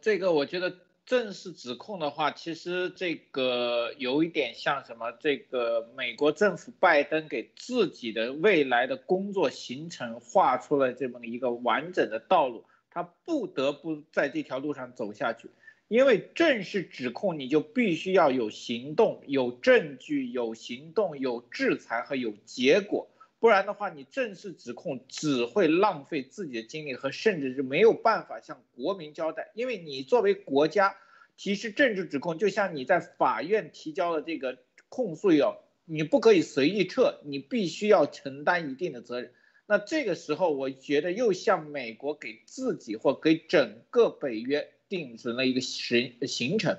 这个我觉得正式指控的话，其实这个有一点像什么？这个美国政府拜登给自己的未来的工作行程画出了这么一个完整的道路，他不得不在这条路上走下去。因为正式指控，你就必须要有行动、有证据、有行动、有制裁和有结果。不然的话，你正式指控只会浪费自己的精力和甚至是没有办法向国民交代，因为你作为国家提出政治指控，就像你在法院提交的这个控诉一样，你不可以随意撤，你必须要承担一定的责任。那这个时候，我觉得又向美国给自己或给整个北约定准了一个行行程。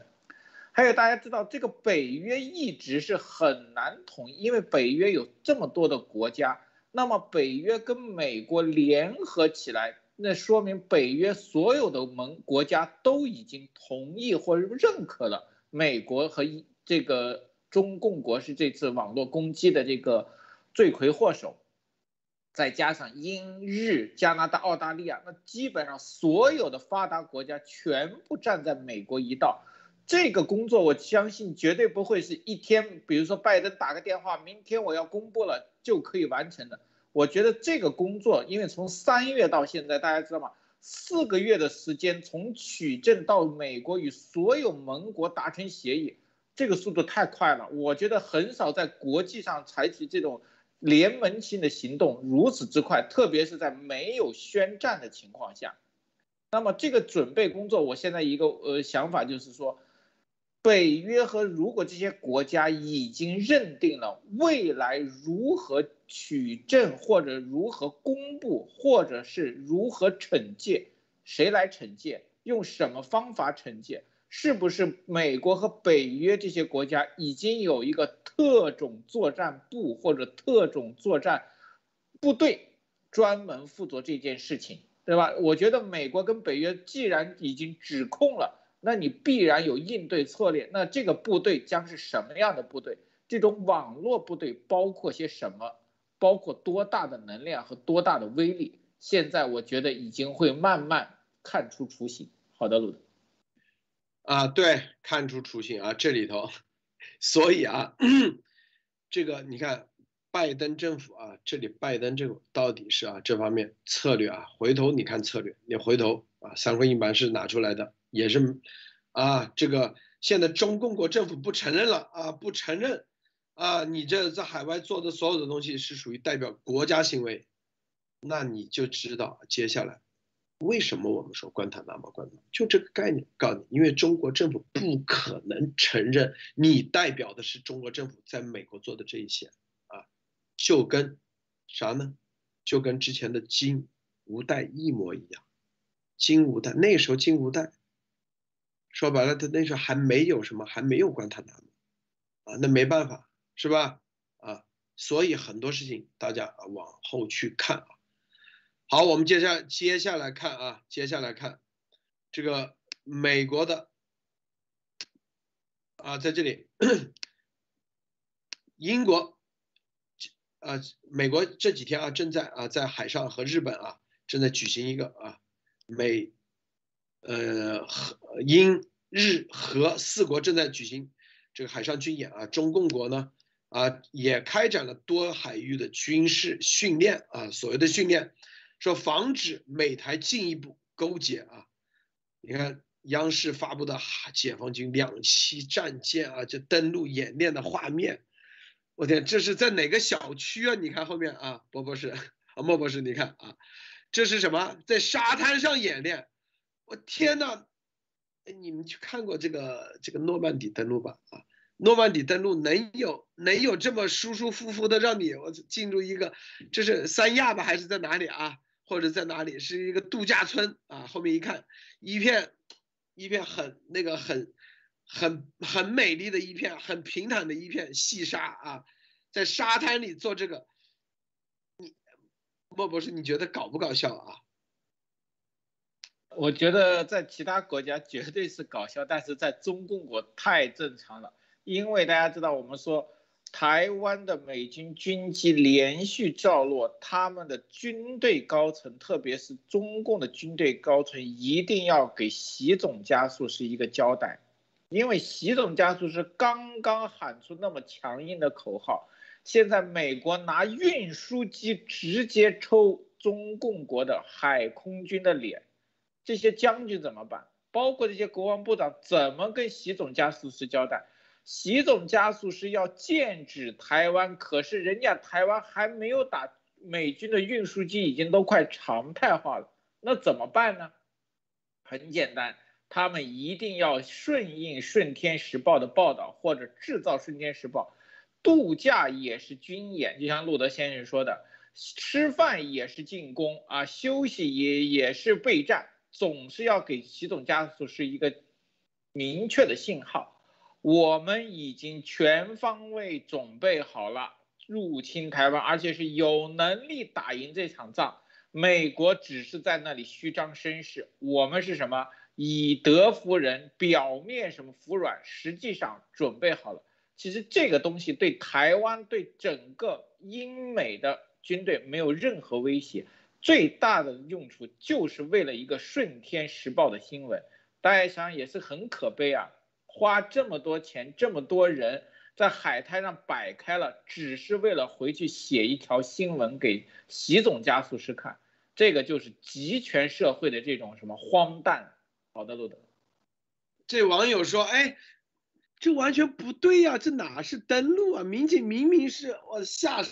还有大家知道，这个北约一直是很难统一，因为北约有这么多的国家。那么北约跟美国联合起来，那说明北约所有的盟国家都已经同意或认可了美国和这个中共国是这次网络攻击的这个罪魁祸首。再加上英日加拿大、澳大利亚，那基本上所有的发达国家全部站在美国一道。这个工作，我相信绝对不会是一天，比如说拜登打个电话，明天我要公布了就可以完成的。我觉得这个工作，因为从三月到现在，大家知道吗？四个月的时间，从取证到美国与所有盟国达成协议，这个速度太快了。我觉得很少在国际上采取这种联盟性的行动如此之快，特别是在没有宣战的情况下。那么这个准备工作，我现在一个呃想法就是说。北约和如果这些国家已经认定了未来如何取证，或者如何公布，或者是如何惩戒，谁来惩戒，用什么方法惩戒？是不是美国和北约这些国家已经有一个特种作战部或者特种作战部队专门负责这件事情，对吧？我觉得美国跟北约既然已经指控了。那你必然有应对策略，那这个部队将是什么样的部队？这种网络部队包括些什么？包括多大的能量和多大的威力？现在我觉得已经会慢慢看出雏形。好的，鲁德。啊，对，看出雏形啊，这里头，所以啊，这个你看，拜登政府啊，这里拜登政府到底是啊这方面策略啊，回头你看策略，你回头啊，三会硬盘是拿出来的。也是，啊，这个现在中共国政府不承认了啊，不承认，啊，你这在海外做的所有的东西是属于代表国家行为，那你就知道接下来为什么我们说关塔那么关，就这个概念，告诉你，因为中国政府不可能承认你代表的是中国政府在美国做的这一些，啊，就跟啥呢？就跟之前的金无代一模一样，金无代那时候金无代。说白了，他那时候还没有什么，还没有关他那啊，那没办法，是吧？啊，所以很多事情大家往后去看啊。好，我们接下接下来看啊，接下来看这个美国的啊，在这里，英国，啊，美国这几天啊，正在啊，在海上和日本啊，正在举行一个啊，美。呃，和英日和四国正在举行这个海上军演啊，中共国呢啊也开展了多海域的军事训练啊，所谓的训练，说防止美台进一步勾结啊。你看央视发布的解放军两栖战舰啊，这登陆演练的画面，我天，这是在哪个小区啊？你看后面啊，波博士啊，莫博士，你看啊，这是什么？在沙滩上演练。我天呐，你们去看过这个这个诺曼底登陆吧？啊，诺曼底登陆能有能有这么舒舒服服的让你我进入一个，这是三亚吧，还是在哪里啊？或者在哪里是一个度假村啊？后面一看，一片一片很那个很很很美丽的一片，很平坦的一片细沙啊，在沙滩里做这个，你莫博士，你觉得搞不搞笑啊？我觉得在其他国家绝对是搞笑，但是在中共国太正常了。因为大家知道，我们说台湾的美军军机连续降落，他们的军队高层，特别是中共的军队高层，一定要给习总加速是一个交代。因为习总加速是刚刚喊出那么强硬的口号，现在美国拿运输机直接抽中共国的海空军的脸。这些将军怎么办？包括这些国防部长怎么跟习总加速师交代？习总加速师要剑指台湾，可是人家台湾还没有打，美军的运输机已经都快常态化了，那怎么办呢？很简单，他们一定要顺应《顺天时报》的报道，或者制造《顺天时报》。度假也是军演，就像路德先生说的，吃饭也是进攻啊，休息也也是备战，总是要给习总家属是一个明确的信号。我们已经全方位准备好了入侵台湾，而且是有能力打赢这场仗。美国只是在那里虚张声势，我们是什么以德服人，表面什么服软，实际上准备好了。其实这个东西对台湾、对整个英美的军队没有任何威胁，最大的用处就是为了一个《顺天时报》的新闻。大家想想也是很可悲啊，花这么多钱，这么多人在海滩上摆开了，只是为了回去写一条新闻给习总加速师看。这个就是集权社会的这种什么荒诞。好的，路德，这网友说，哎，这完全不对呀，这哪是登陆啊？民警明明是我下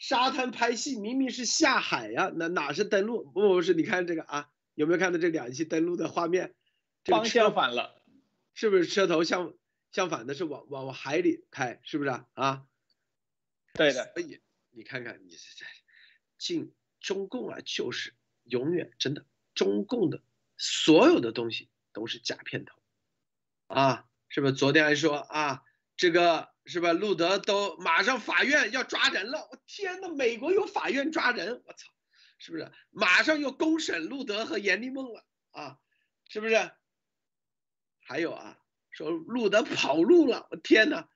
沙滩拍戏，明明是下海呀，那哪是登陆？不不是，你看这个啊，有没有看到这两栖登陆的画面？方向反了，是不是车头向相反的，是往往往海里开，是不是啊？啊，对的。所以你看看，你是在进。中共啊，就是永远真的，中共的所有的东西都是假片头，啊，是不是？昨天还说啊，这个是吧？路德都马上法院要抓人了，我天呐，美国有法院抓人，我操，是不是？马上又公审路德和严立梦了啊，是不是？还有啊，说路德跑路了，我天呐，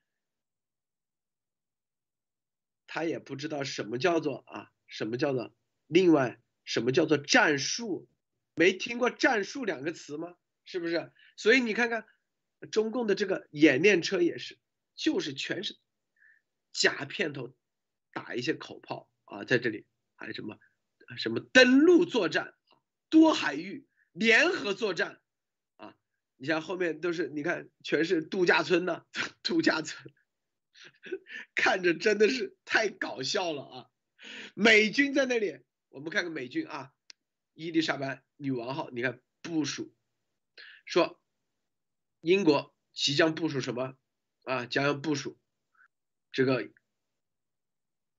他也不知道什么叫做啊，什么叫做。另外，什么叫做战术？没听过“战术”两个词吗？是不是？所以你看看，中共的这个演练车也是，就是全是假片头，打一些口炮啊，在这里还有什么什么登陆作战、多海域联合作战啊？你像后面都是，你看全是度假村呢，度假村，看着真的是太搞笑了啊！美军在那里。我们看看美军啊，伊丽莎白女王号，你看部署，说英国即将部署什么啊？将要部署这个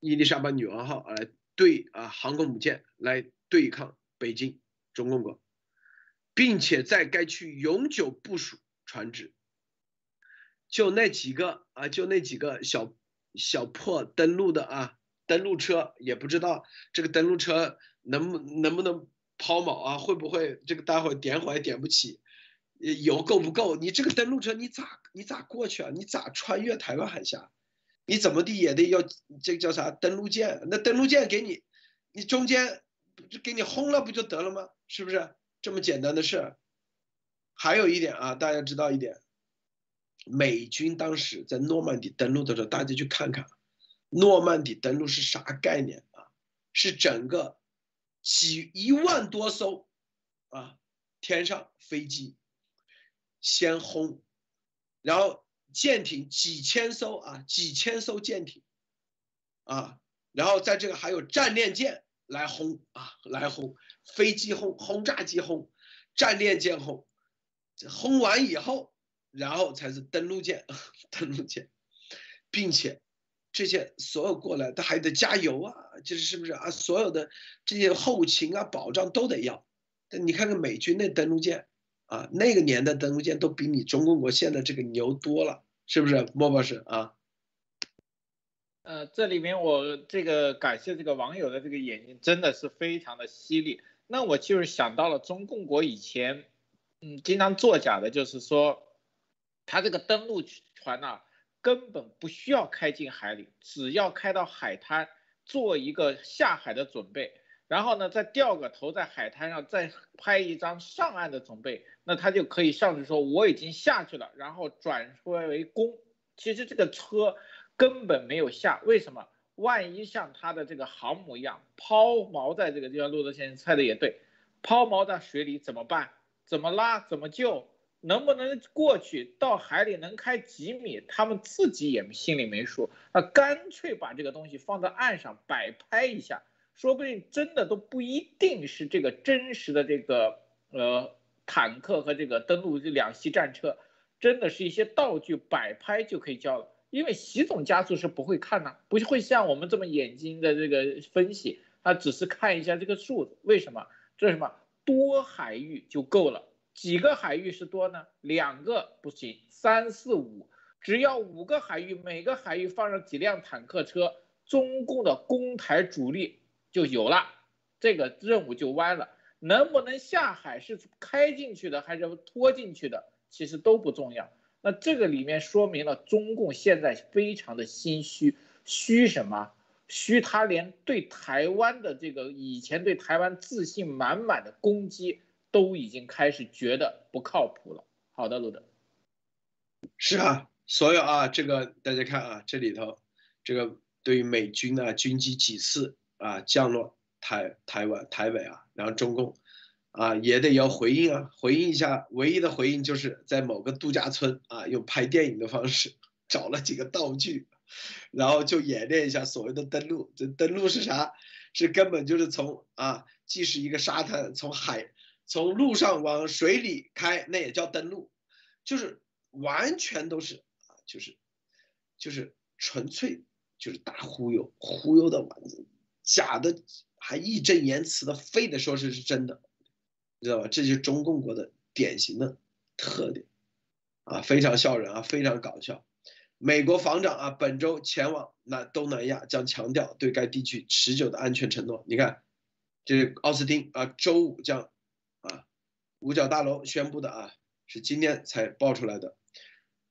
伊丽莎白女王号来对啊航空母舰来对抗北京中共国，并且在该区永久部署船只。就那几个啊，就那几个小小破登陆的啊。登陆车也不知道这个登陆车能不能不能抛锚啊？会不会这个待会点火也点不起？油够不够？你这个登陆车你咋你咋过去啊？你咋穿越台湾海峡？你怎么地也得要这个叫啥登陆舰？那登陆舰给你，你中间就给你轰了不就得了吗？是不是这么简单的事？还有一点啊，大家知道一点，美军当时在诺曼底登陆的时候，大家去看看。诺曼底登陆是啥概念啊？是整个几一万多艘啊，天上飞机先轰，然后舰艇几千艘啊，几千艘舰艇啊，然后在这个还有战列舰来轰啊，来轰飞机轰，轰炸机轰，战列舰轰，轰完以后，然后才是登陆舰，登陆舰，并且。这些所有过来，他还得加油啊，就是是不是啊？所有的这些后勤啊、保障都得要。你看看美军那登陆舰啊，那个年代登陆舰都比你中共国现在这个牛多了，是不是？莫博士啊？呃，这里面我这个感谢这个网友的这个眼睛真的是非常的犀利。那我就是想到了中共国以前，嗯，经常作假的，就是说他这个登陆船呐。根本不需要开进海里，只要开到海滩做一个下海的准备，然后呢再掉个头在海滩上再拍一张上岸的准备，那他就可以上去说我已经下去了，然后转出来为攻。其实这个车根本没有下，为什么？万一像他的这个航母一样抛锚在这个地方，路德先生猜的也对，抛锚在水里怎么办？怎么拉？怎么救？能不能过去到海里能开几米，他们自己也心里没数。那干脆把这个东西放在岸上摆拍一下，说不定真的都不一定是这个真实的这个呃坦克和这个登陆这两栖战车，真的是一些道具摆拍就可以交了。因为习总加速是不会看的，不会像我们这么眼睛的这个分析，他只是看一下这个数字。为什么？这是什么？多海域就够了。几个海域是多呢？两个不行，三四五，只要五个海域，每个海域放上几辆坦克车，中共的攻台主力就有了，这个任务就完了。能不能下海是开进去的还是拖进去的，其实都不重要。那这个里面说明了中共现在非常的心虚，虚什么？虚他连对台湾的这个以前对台湾自信满满的攻击都已经开始觉得不靠谱了。好的，路德，是啊，所有啊，这个大家看啊，这里头这个对于美军啊军机几次啊降落台台湾台北啊，然后中共。啊，也得要回应啊，回应一下。唯一的回应就是在某个度假村啊，用拍电影的方式找了几个道具，然后就演练一下所谓的登陆。这登陆是啥？是根本就是从啊，既是一个沙滩，从海从路上往水里开，那也叫登陆，就是完全都是啊，就是就是纯粹就是大忽悠，忽悠的完，假的还义正言辞的，非得说是是真的。你知道吧？这就是中共国的典型的特点，啊，非常笑人啊，非常搞笑。美国防长啊，本周前往南东南亚，将强调对该地区持久的安全承诺。你看，这奥斯汀啊，周五将啊，五角大楼宣布的啊，是今天才爆出来的，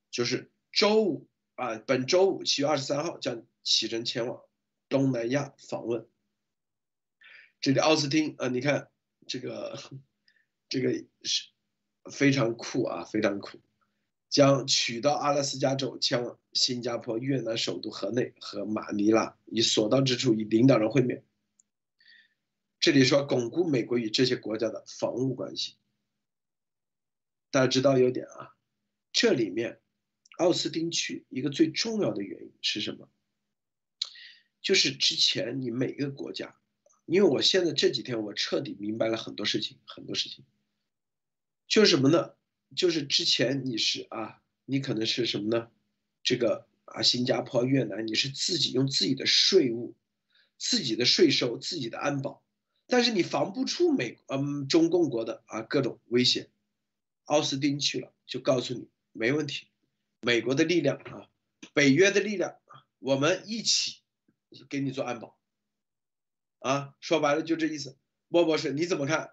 就是周五啊，本周五七月二十三号将启程前往东南亚访问。这里奥斯汀啊，你看这个。这个是非常酷啊，非常酷，将取到阿拉斯加州，前往新加坡、越南首都河内和马尼拉，以所到之处与领导人会面。这里说巩固美国与这些国家的防务关系。大家知道有点啊，这里面奥斯汀去一个最重要的原因是什么？就是之前你每个国家，因为我现在这几天我彻底明白了很多事情，很多事情。就是什么呢？就是之前你是啊，你可能是什么呢？这个啊，新加坡、越南，你是自己用自己的税务、自己的税收、自己的安保，但是你防不出美嗯中共国的啊各种危险。奥斯汀去了，就告诉你没问题，美国的力量啊，北约的力量啊，我们一起给你做安保。啊，说白了就这意思。莫博士你怎么看？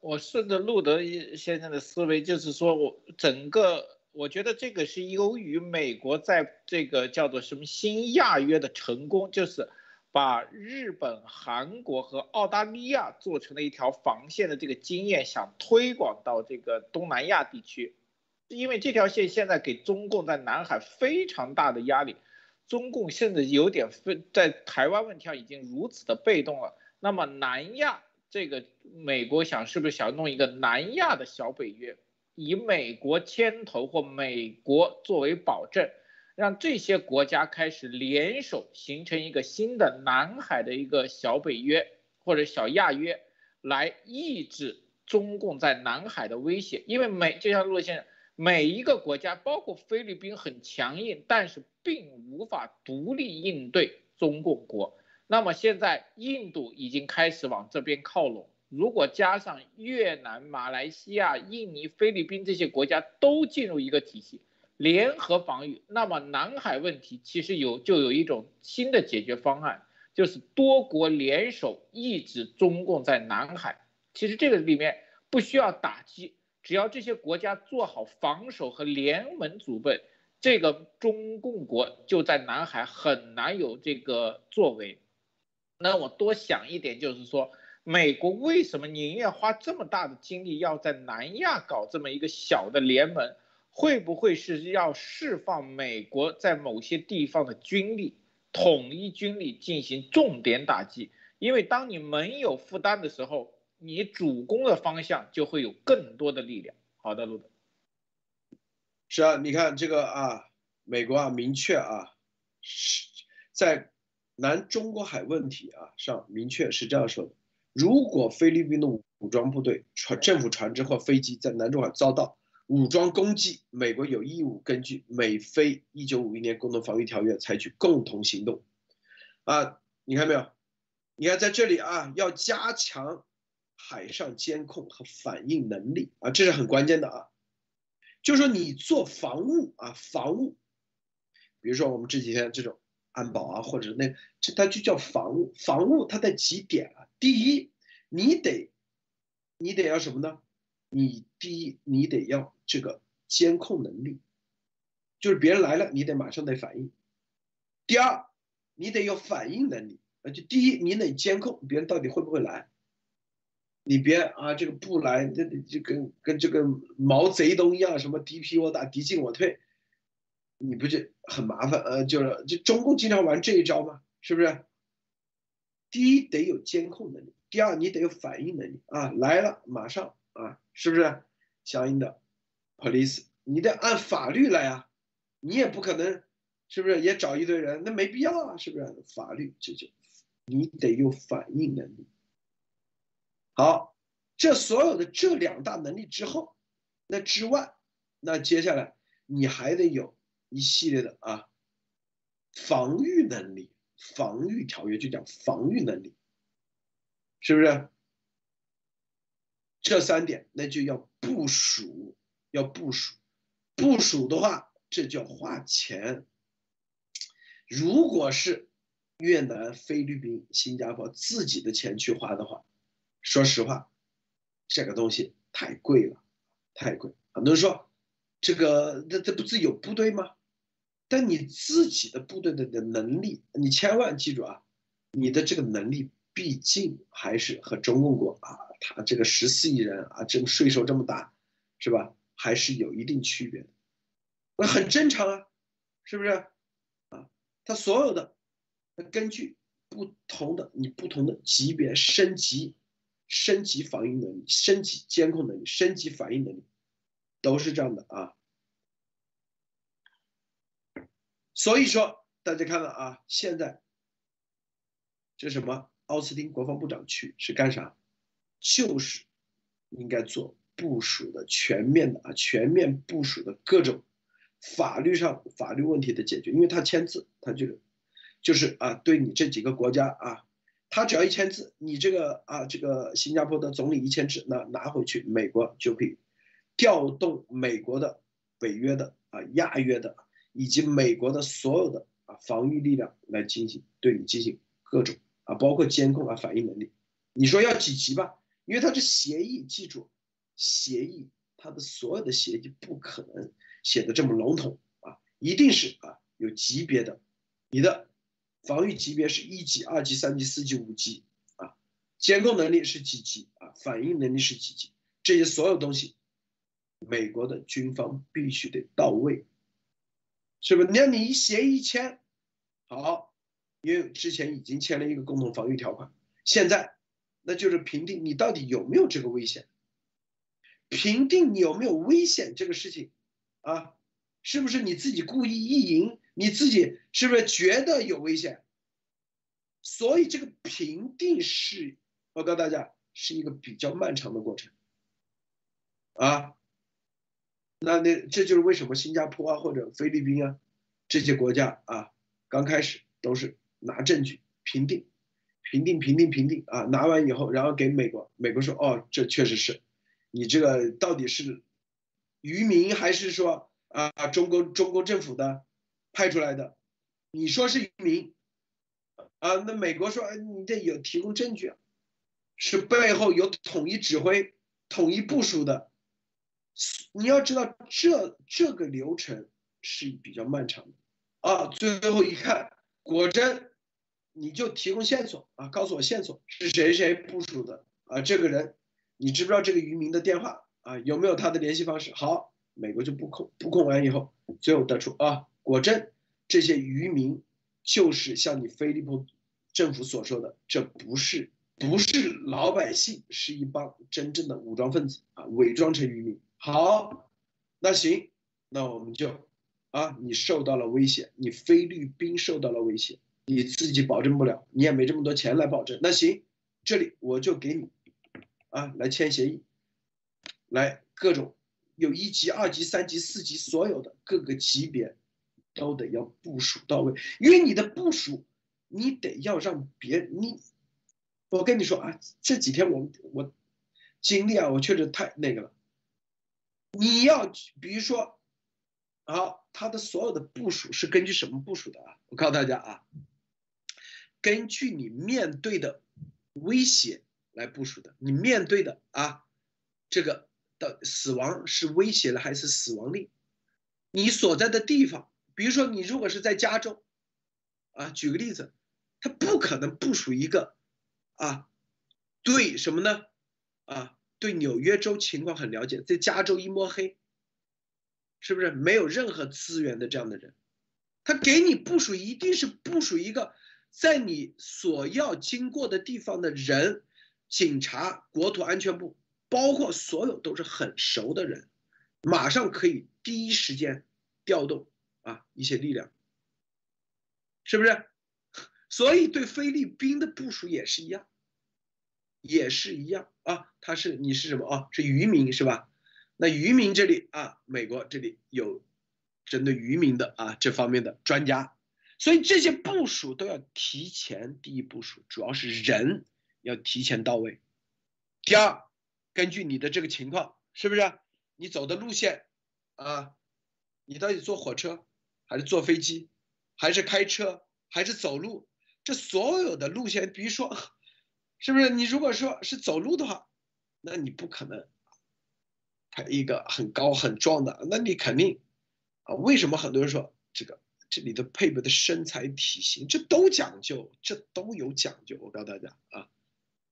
我顺着路德先生的思维，就是说我整个，我觉得这个是由于美国在这个叫做什么新亚约的成功，就是把日本、韩国和澳大利亚做成了一条防线的这个经验，想推广到这个东南亚地区，因为这条线现在给中共在南海非常大的压力，中共甚至有点分在台湾问题上已经如此的被动了，那么南亚。这个美国想是不是想弄一个南亚的小北约，以美国牵头或美国作为保证，让这些国家开始联手形成一个新的南海的一个小北约或者小亚约，来抑制中共在南海的威胁。因为美就像陆先生，每一个国家，包括菲律宾很强硬，但是并无法独立应对中共国。那么现在印度已经开始往这边靠拢，如果加上越南、马来西亚、印尼、菲律宾这些国家都进入一个体系，联合防御，那么南海问题其实有就有一种新的解决方案，就是多国联手抑制中共在南海。其实这个里面不需要打击，只要这些国家做好防守和联盟准备，这个中共国就在南海很难有这个作为。那我多想一点，就是说，美国为什么宁愿花这么大的精力要在南亚搞这么一个小的联盟？会不会是要释放美国在某些地方的军力，统一军力进行重点打击？因为当你没有负担的时候，你主攻的方向就会有更多的力量。好的，路德。是啊，你看这个啊，美国啊，明确啊，是在南中国海问题啊上明确是这样说的：如果菲律宾的武装部队、船、政府船只或飞机在南中海遭到武装攻击，美国有义务根据美菲一九五一年共同防御条约采取共同行动。啊，你看没有？你看在这里啊，要加强海上监控和反应能力啊，这是很关键的啊。就是说你做防务啊，防务，比如说我们这几天这种安保啊，或者那这它就叫防务。防务它的几点啊？第一，你得你得要什么呢？你第一你得要这个监控能力，就是别人来了，你得马上得反应。第二，你得有反应能力，呃，就第一你得监控别人到底会不会来。你别啊，这个不来，这就跟跟这个毛贼东一样，什么敌疲我打，敌进我退，你不就很麻烦？呃，就是就中共经常玩这一招嘛，是不是？第一得有监控能力，第二你得有反应能力啊，来了马上啊，是不是？相应的，police，你得按法律来啊，你也不可能，是不是？也找一堆人，那没必要啊，是不是？法律这就，你得有反应能力。好，这所有的这两大能力之后，那之外，那接下来你还得有一系列的啊，防御能力，防御条约就讲防御能力，是不是？这三点那就要部署，要部署，部署的话，这叫花钱。如果是越南、菲律宾、新加坡自己的钱去花的话。说实话，这个东西太贵了，太贵。很多人说，这个这这不是有部队吗？但你自己的部队的的能力，你千万记住啊，你的这个能力毕竟还是和中共国啊，他这个十四亿人啊，这个税收这么大，是吧？还是有一定区别的。那很正常啊，是不是？啊，他所有的，根据不同的你不同的级别升级。升级防御能力，升级监控能力，升级反应能力，都是这样的啊。所以说，大家看到啊，现在这什么？奥斯汀国防部长去是干啥？就是应该做部署的全面的啊，全面部署的各种法律上法律问题的解决，因为他签字，他就就是啊，对你这几个国家啊。他只要一签字，你这个啊，这个新加坡的总理一签字，那拿回去，美国就可以调动美国的、北约的啊、亚约的，以及美国的所有的啊防御力量来进行对你进行各种啊，包括监控啊、反应能力。你说要几级吧？因为它是协议，记住，协议它的所有的协议不可能写的这么笼统啊，一定是啊有级别的，你的。防御级别是一级、二级、三级、四级、五级啊，监控能力是几级啊？反应能力是几级？这些所有东西，美国的军方必须得到位，是不是？那你一协议签，好，因为之前已经签了一个共同防御条款，现在那就是评定你到底有没有这个危险，评定你有没有危险这个事情啊，是不是你自己故意意淫？你自己是不是觉得有危险？所以这个评定是，我告诉大家是一个比较漫长的过程，啊，那那这就是为什么新加坡啊或者菲律宾啊这些国家啊刚开始都是拿证据评定，评定评定评定啊拿完以后，然后给美国，美国说哦这确实是，你这个到底是渔民还是说啊中国中国政府的？派出来的，你说是渔民，啊，那美国说，你得有提供证据啊，是背后有统一指挥、统一部署的，你要知道这这个流程是比较漫长的，啊，最后一看，果真，你就提供线索啊，告诉我线索是谁谁部署的啊，这个人，你知不知道这个渔民的电话啊，有没有他的联系方式？好，美国就布控，布控完以后，最后得出啊。果真，这些渔民就是像你菲利普政府所说的，这不是不是老百姓，是一帮真正的武装分子啊，伪装成渔民。好，那行，那我们就啊，你受到了威胁，你菲律宾受到了威胁，你自己保证不了，你也没这么多钱来保证。那行，这里我就给你啊，来签协议，来各种有一级、二级、三级、四级，所有的各个级别都得要部署到位，因为你的部署，你得要让别人你。我跟你说啊，这几天我我经历啊，我确实太那个了。你要比如说，啊，他的所有的部署是根据什么部署的啊？我告诉大家啊，根据你面对的威胁来部署的。你面对的啊，这个的死亡是威胁了还是死亡令？你所在的地方，比如说你如果是在加州，啊，举个例子，他不可能部署一个。啊，对什么呢？啊，对纽约州情况很了解，在加州一摸黑，是不是没有任何资源的这样的人？他给你部署一定是部署一个在你所要经过的地方的人，警察、国土安全部，包括所有都是很熟的人，马上可以第一时间调动啊一些力量，是不是？所以对菲律宾的部署也是一样，也是一样啊。他是你是什么啊？是渔民是吧？那渔民这里啊，美国这里有针对渔民的啊这方面的专家，所以这些部署都要提前第一部署，主要是人要提前到位。第二，根据你的这个情况，是不是你走的路线啊？你到底坐火车还是坐飞机，还是开车还是走路？这所有的路线，比如说，是不是你如果说是走路的话，那你不可能，他一个很高很壮的，那你肯定啊？为什么很多人说这个这里的配备的身材体型，这都讲究，这都有讲究。我告诉大家啊，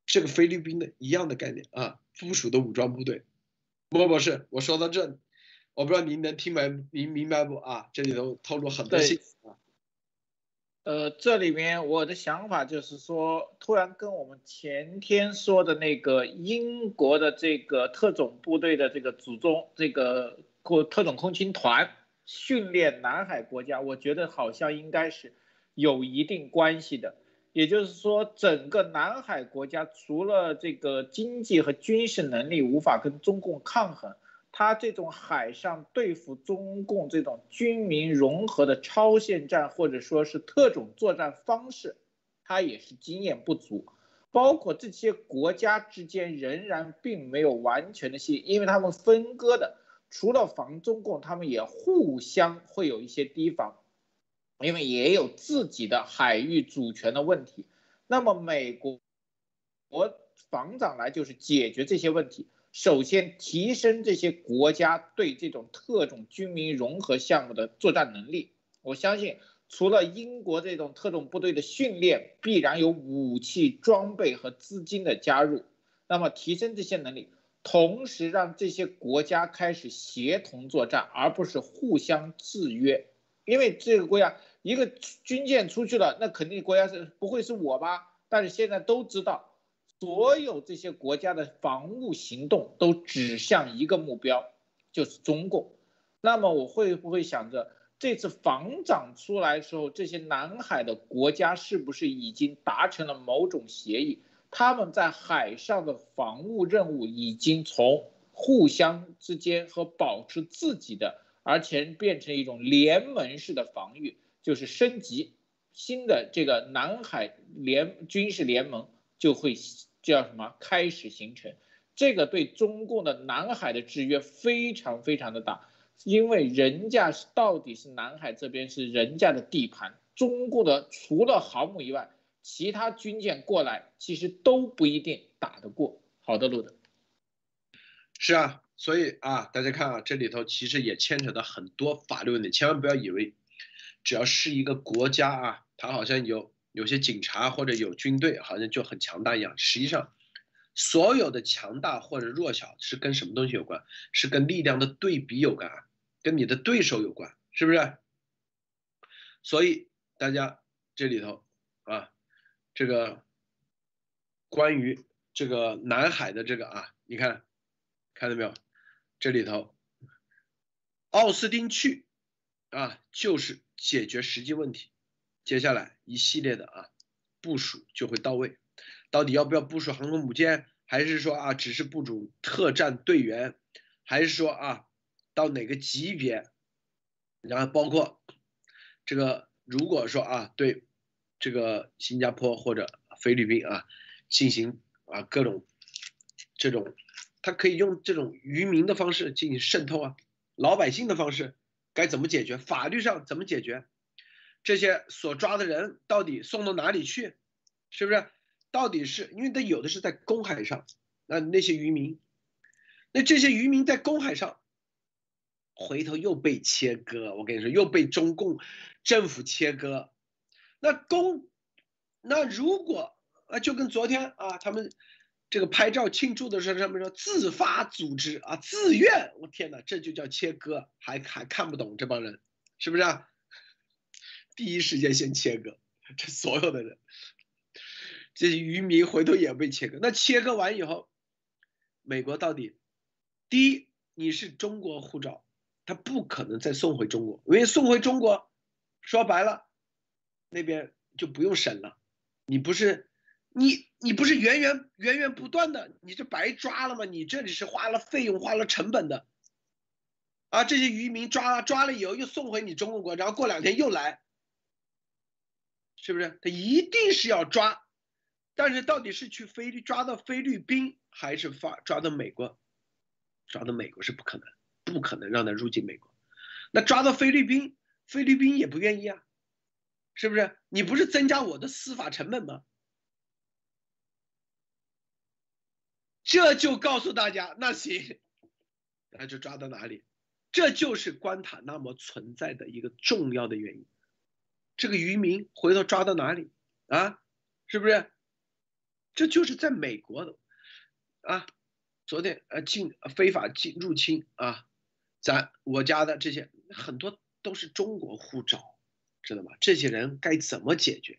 这个菲律宾的一样的概念啊，附属的武装部队。莫博士，我说到这，我不知道您能听明您明白不啊？这里头透露很多信息啊。呃，这里面我的想法就是说，突然跟我们前天说的那个英国的这个特种部队的这个祖宗，这个或特种空军团训练南海国家，我觉得好像应该是有一定关系的。也就是说，整个南海国家除了这个经济和军事能力无法跟中共抗衡。他这种海上对付中共这种军民融合的超限战，或者说是特种作战方式，他也是经验不足。包括这些国家之间仍然并没有完全的信，因为他们分割的，除了防中共，他们也互相会有一些提防，因为也有自己的海域主权的问题。那么美国国防长来就是解决这些问题。首先提升这些国家对这种特种军民融合项目的作战能力。我相信，除了英国这种特种部队的训练，必然有武器装备和资金的加入。那么提升这些能力，同时让这些国家开始协同作战，而不是互相制约。因为这个国家一个军舰出去了，那肯定国家是不会是我吧？但是现在都知道。所有这些国家的防务行动都指向一个目标，就是中共。那么我会不会想着，这次防长出来的时候，这些南海的国家是不是已经达成了某种协议？他们在海上的防务任务已经从互相之间和保持自己的，而且变成一种联盟式的防御，就是升级新的这个南海联军事联盟就会。叫什么？开始形成，这个对中共的南海的制约非常非常的大，因为人家是到底是南海这边是人家的地盘，中共的除了航母以外，其他军舰过来其实都不一定打得过。好的，路德。是啊，所以啊，大家看啊，这里头其实也牵扯到很多法律问题，千万不要以为只要是一个国家啊，它好像有。有些警察或者有军队，好像就很强大一样。实际上，所有的强大或者弱小是跟什么东西有关？是跟力量的对比有关，跟你的对手有关，是不是？所以大家这里头啊，这个关于这个南海的这个啊，你看看到没有？这里头，奥斯汀去啊，就是解决实际问题。接下来一系列的啊部署就会到位。到底要不要部署航空母舰，还是说啊只是部署特战队员，还是说啊到哪个级别？然后包括这个，如果说啊对这个新加坡或者菲律宾啊进行啊各种这种。他可以用这种渔民的方式进行渗透啊，老百姓的方式该怎么解决？法律上怎么解决？这些所抓的人到底送到哪里去？是不是？到底是因为他有的是在公海上，那那些渔民，那这些渔民在公海上，回头又被切割。我跟你说，又被中共政府切割。那公，那如果啊，就跟昨天啊，他们。这个拍照庆祝的时候，上面说自发组织啊，自愿，我天哪，这就叫切割，还还看不懂这帮人，是不是？啊？第一时间先切割，这所有的人，这些渔民回头也被切割。那切割完以后，美国到底，第一，你是中国护照，他不可能再送回中国，因为送回中国，说白了，那边就不用审了，你不是。你你不是源源源源不断的，你这白抓了吗？你这里是花了费用、花了成本的，啊，这些渔民抓了抓了以后又送回你中国国，然后过两天又来，是不是？他一定是要抓，但是到底是去菲律抓到菲律宾，还是发抓到美国？抓到美国是不可能，不可能让他入境美国。那抓到菲律宾，菲律宾也不愿意啊，是不是？你不是增加我的司法成本吗？这就告诉大家，那行，那就抓到哪里，这就是关塔那摩存在的一个重要的原因。这个渔民回头抓到哪里啊？是不是？这就是在美国的啊，昨天呃进非法进入侵啊，咱我家的这些很多都是中国护照，知道吗？这些人该怎么解决？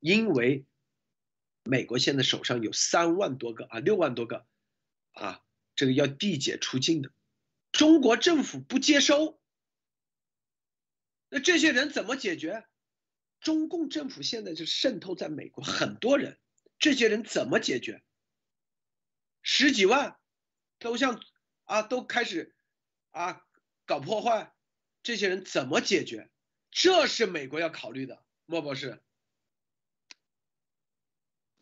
因为。美国现在手上有三万多个啊，六万多个，啊，这个要递解出境的，中国政府不接收，那这些人怎么解决？中共政府现在就渗透在美国很多人，这些人怎么解决？十几万，都像啊，都开始啊搞破坏，这些人怎么解决？这是美国要考虑的，莫博士。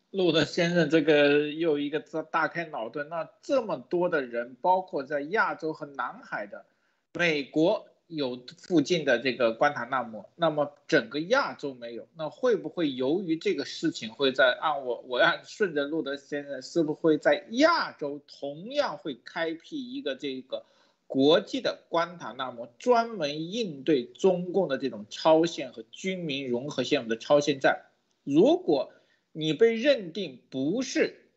路德先生，这个又一个大大开脑洞。那这么多的人，包括在亚洲和南海的，美国有附近的这个关塔那摩，那么整个亚洲没有，那会不会由于这个事情会在按我我要顺着路德先生，是不是会在亚洲同样会开辟一个这个国际的关塔那摩，专门应对中共的这种超限和军民融合项目的超限战？如果你被认定不是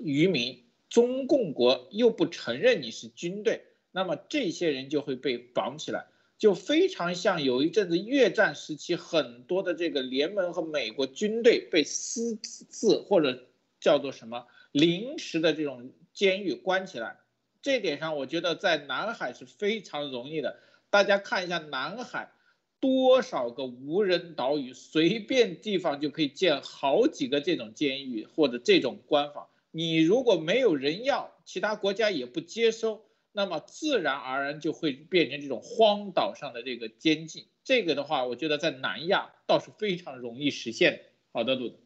渔民，中共国又不承认你是军队，那么这些人就会被绑起来，就非常像有一阵子越战时期很多的这个联盟和美国军队被私自或者叫做什么临时的这种监狱关起来。这点上，我觉得在南海是非常容易的。大家看一下南海。多少个无人岛屿，随便地方就可以建好几个这种监狱或者这种关房。你如果没有人要，其他国家也不接收，那么自然而然就会变成这种荒岛上的这个监禁。这个的话，我觉得在南亚倒是非常容易实现。好的，鲁子，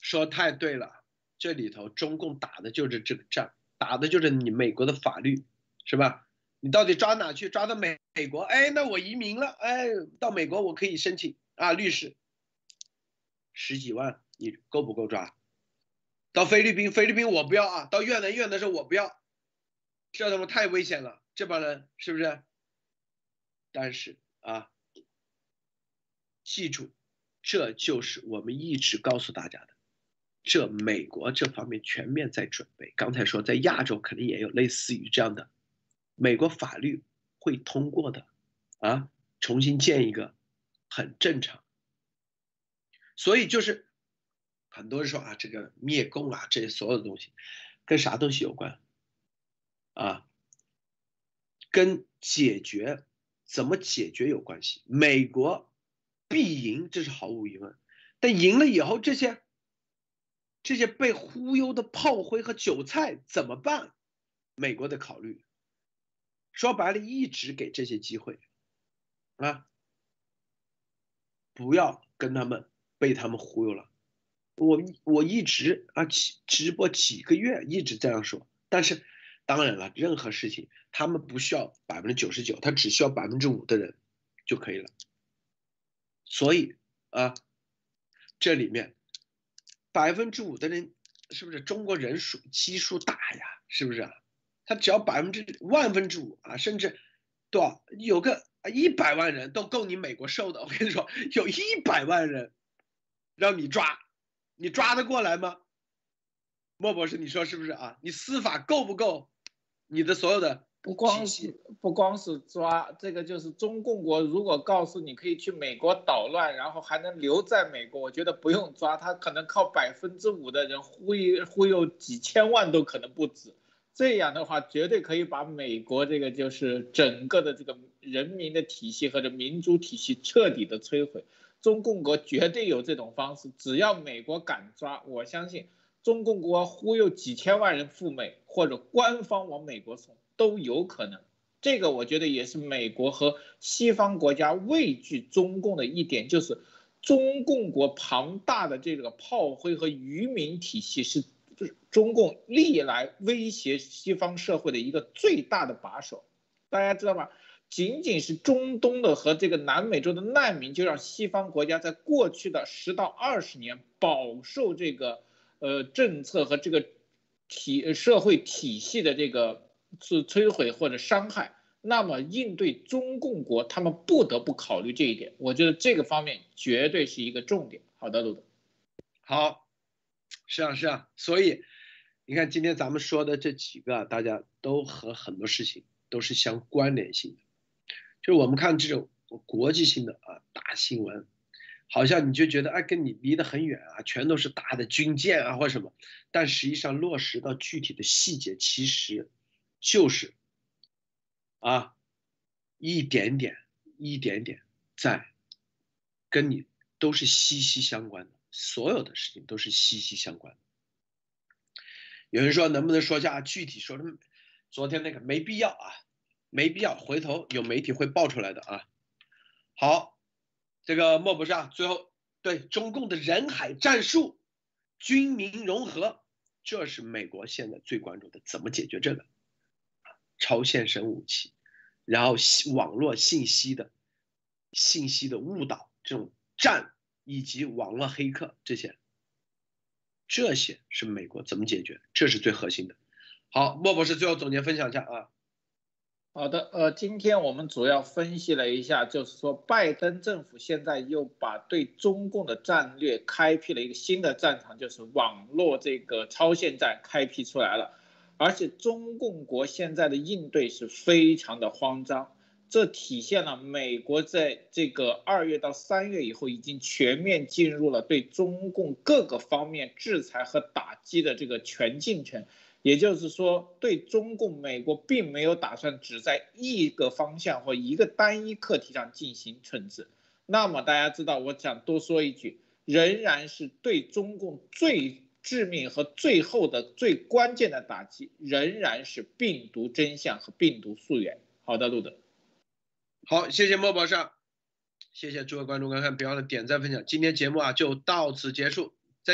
说太对了，这里头中共打的就是这个仗，打的就是你美国的法律，是吧？你到底抓哪去？抓到美美国？哎，那我移民了，哎，到美国我可以申请啊，律师，十几万，你够不够抓？到菲律宾，菲律宾我不要啊，到越南，越南是我不要，这他妈太危险了，这帮人是不是？但是啊，记住，这就是我们一直告诉大家的，这美国这方面全面在准备。刚才说在亚洲肯定也有类似于这样的。美国法律会通过的，啊，重新建一个很正常。所以就是很多人说啊，这个灭共啊，这些所有的东西，跟啥东西有关？啊，跟解决怎么解决有关系。美国必赢，这是毫无疑问。但赢了以后，这些这些被忽悠的炮灰和韭菜怎么办？美国的考虑，说白了，一直给这些机会啊，不要跟他们被他们忽悠了。我我一直啊，直直播几个月，一直这样说。但是，当然了，任何事情他们不需要百分之九十九，他只需要百分之五的人就可以了。所以啊，这里面百分之五的人，是不是中国人数基数大呀？是不是啊？他只要百分之万分之五啊，甚至多少有个一百万人都够你美国受的。我跟你说，有一百万人让你抓。你抓得过来吗，莫博士？你说是不是啊？你司法够不够？你的所有的不光是不光是抓，这个就是中共国如果告诉你可以去美国捣乱，然后还能留在美国，我觉得不用抓，他可能靠百分之五的人忽悠忽悠几千万都可能不止。这样的话，绝对可以把美国这个就是整个的这个人民的体系或者民主体系彻底的摧毁。中共国绝对有这种方式，只要美国敢抓，我相信中共国忽悠几千万人赴美，或者官方往美国送都有可能。这个我觉得也是美国和西方国家畏惧中共的一点，就是中共国庞大的这个炮灰和愚民体系是中共历来威胁西方社会的一个最大的把手，大家知道吗？仅仅是中东的和这个南美洲的难民，就让西方国家在过去的十到二十年饱受这个呃政策和这个体社会体系的这个是摧毁或者伤害。那么应对中共国，他们不得不考虑这一点。我觉得这个方面绝对是一个重点。好的，路德。好，是啊是啊。所以你看今天咱们说的这几个，大家都和很多事情都是相关联性的。就我们看这种国际性的啊大新闻，好像你就觉得哎跟你离得很远啊，全都是大的军舰啊或什么，但实际上落实到具体的细节，其实就是啊一点点一点点在跟你都是息息相关的，所有的事情都是息息相关的。有人说能不能说下具体说的？昨天那个没必要啊。没必要，回头有媒体会爆出来的啊。好，这个莫博士啊，最后对中共的人海战术、军民融合，这是美国现在最关注的，怎么解决这个超现神武器，然后网络信息的信息的误导这种战，以及网络黑客这些，这些是美国怎么解决，这是最核心的。好，莫博士最后总结分享一下啊。好的，呃，今天我们主要分析了一下，就是说拜登政府现在又把对中共的战略开辟了一个新的战场，就是网络这个超限战开辟出来了，而且中共国现在的应对是非常的慌张，这体现了美国在这个二月到三月以后已经全面进入了对中共各个方面制裁和打击的这个全进程。也就是说，对中共，美国并没有打算只在一个方向或一个单一课题上进行惩治。那么大家知道，我想多说一句，仍然是对中共最致命和最后的最关键的打击，仍然是病毒真相和病毒溯源。好的，路德。好，谢谢莫博士，谢谢诸位观众观看，别忘了点赞分享。今天节目啊就到此结束。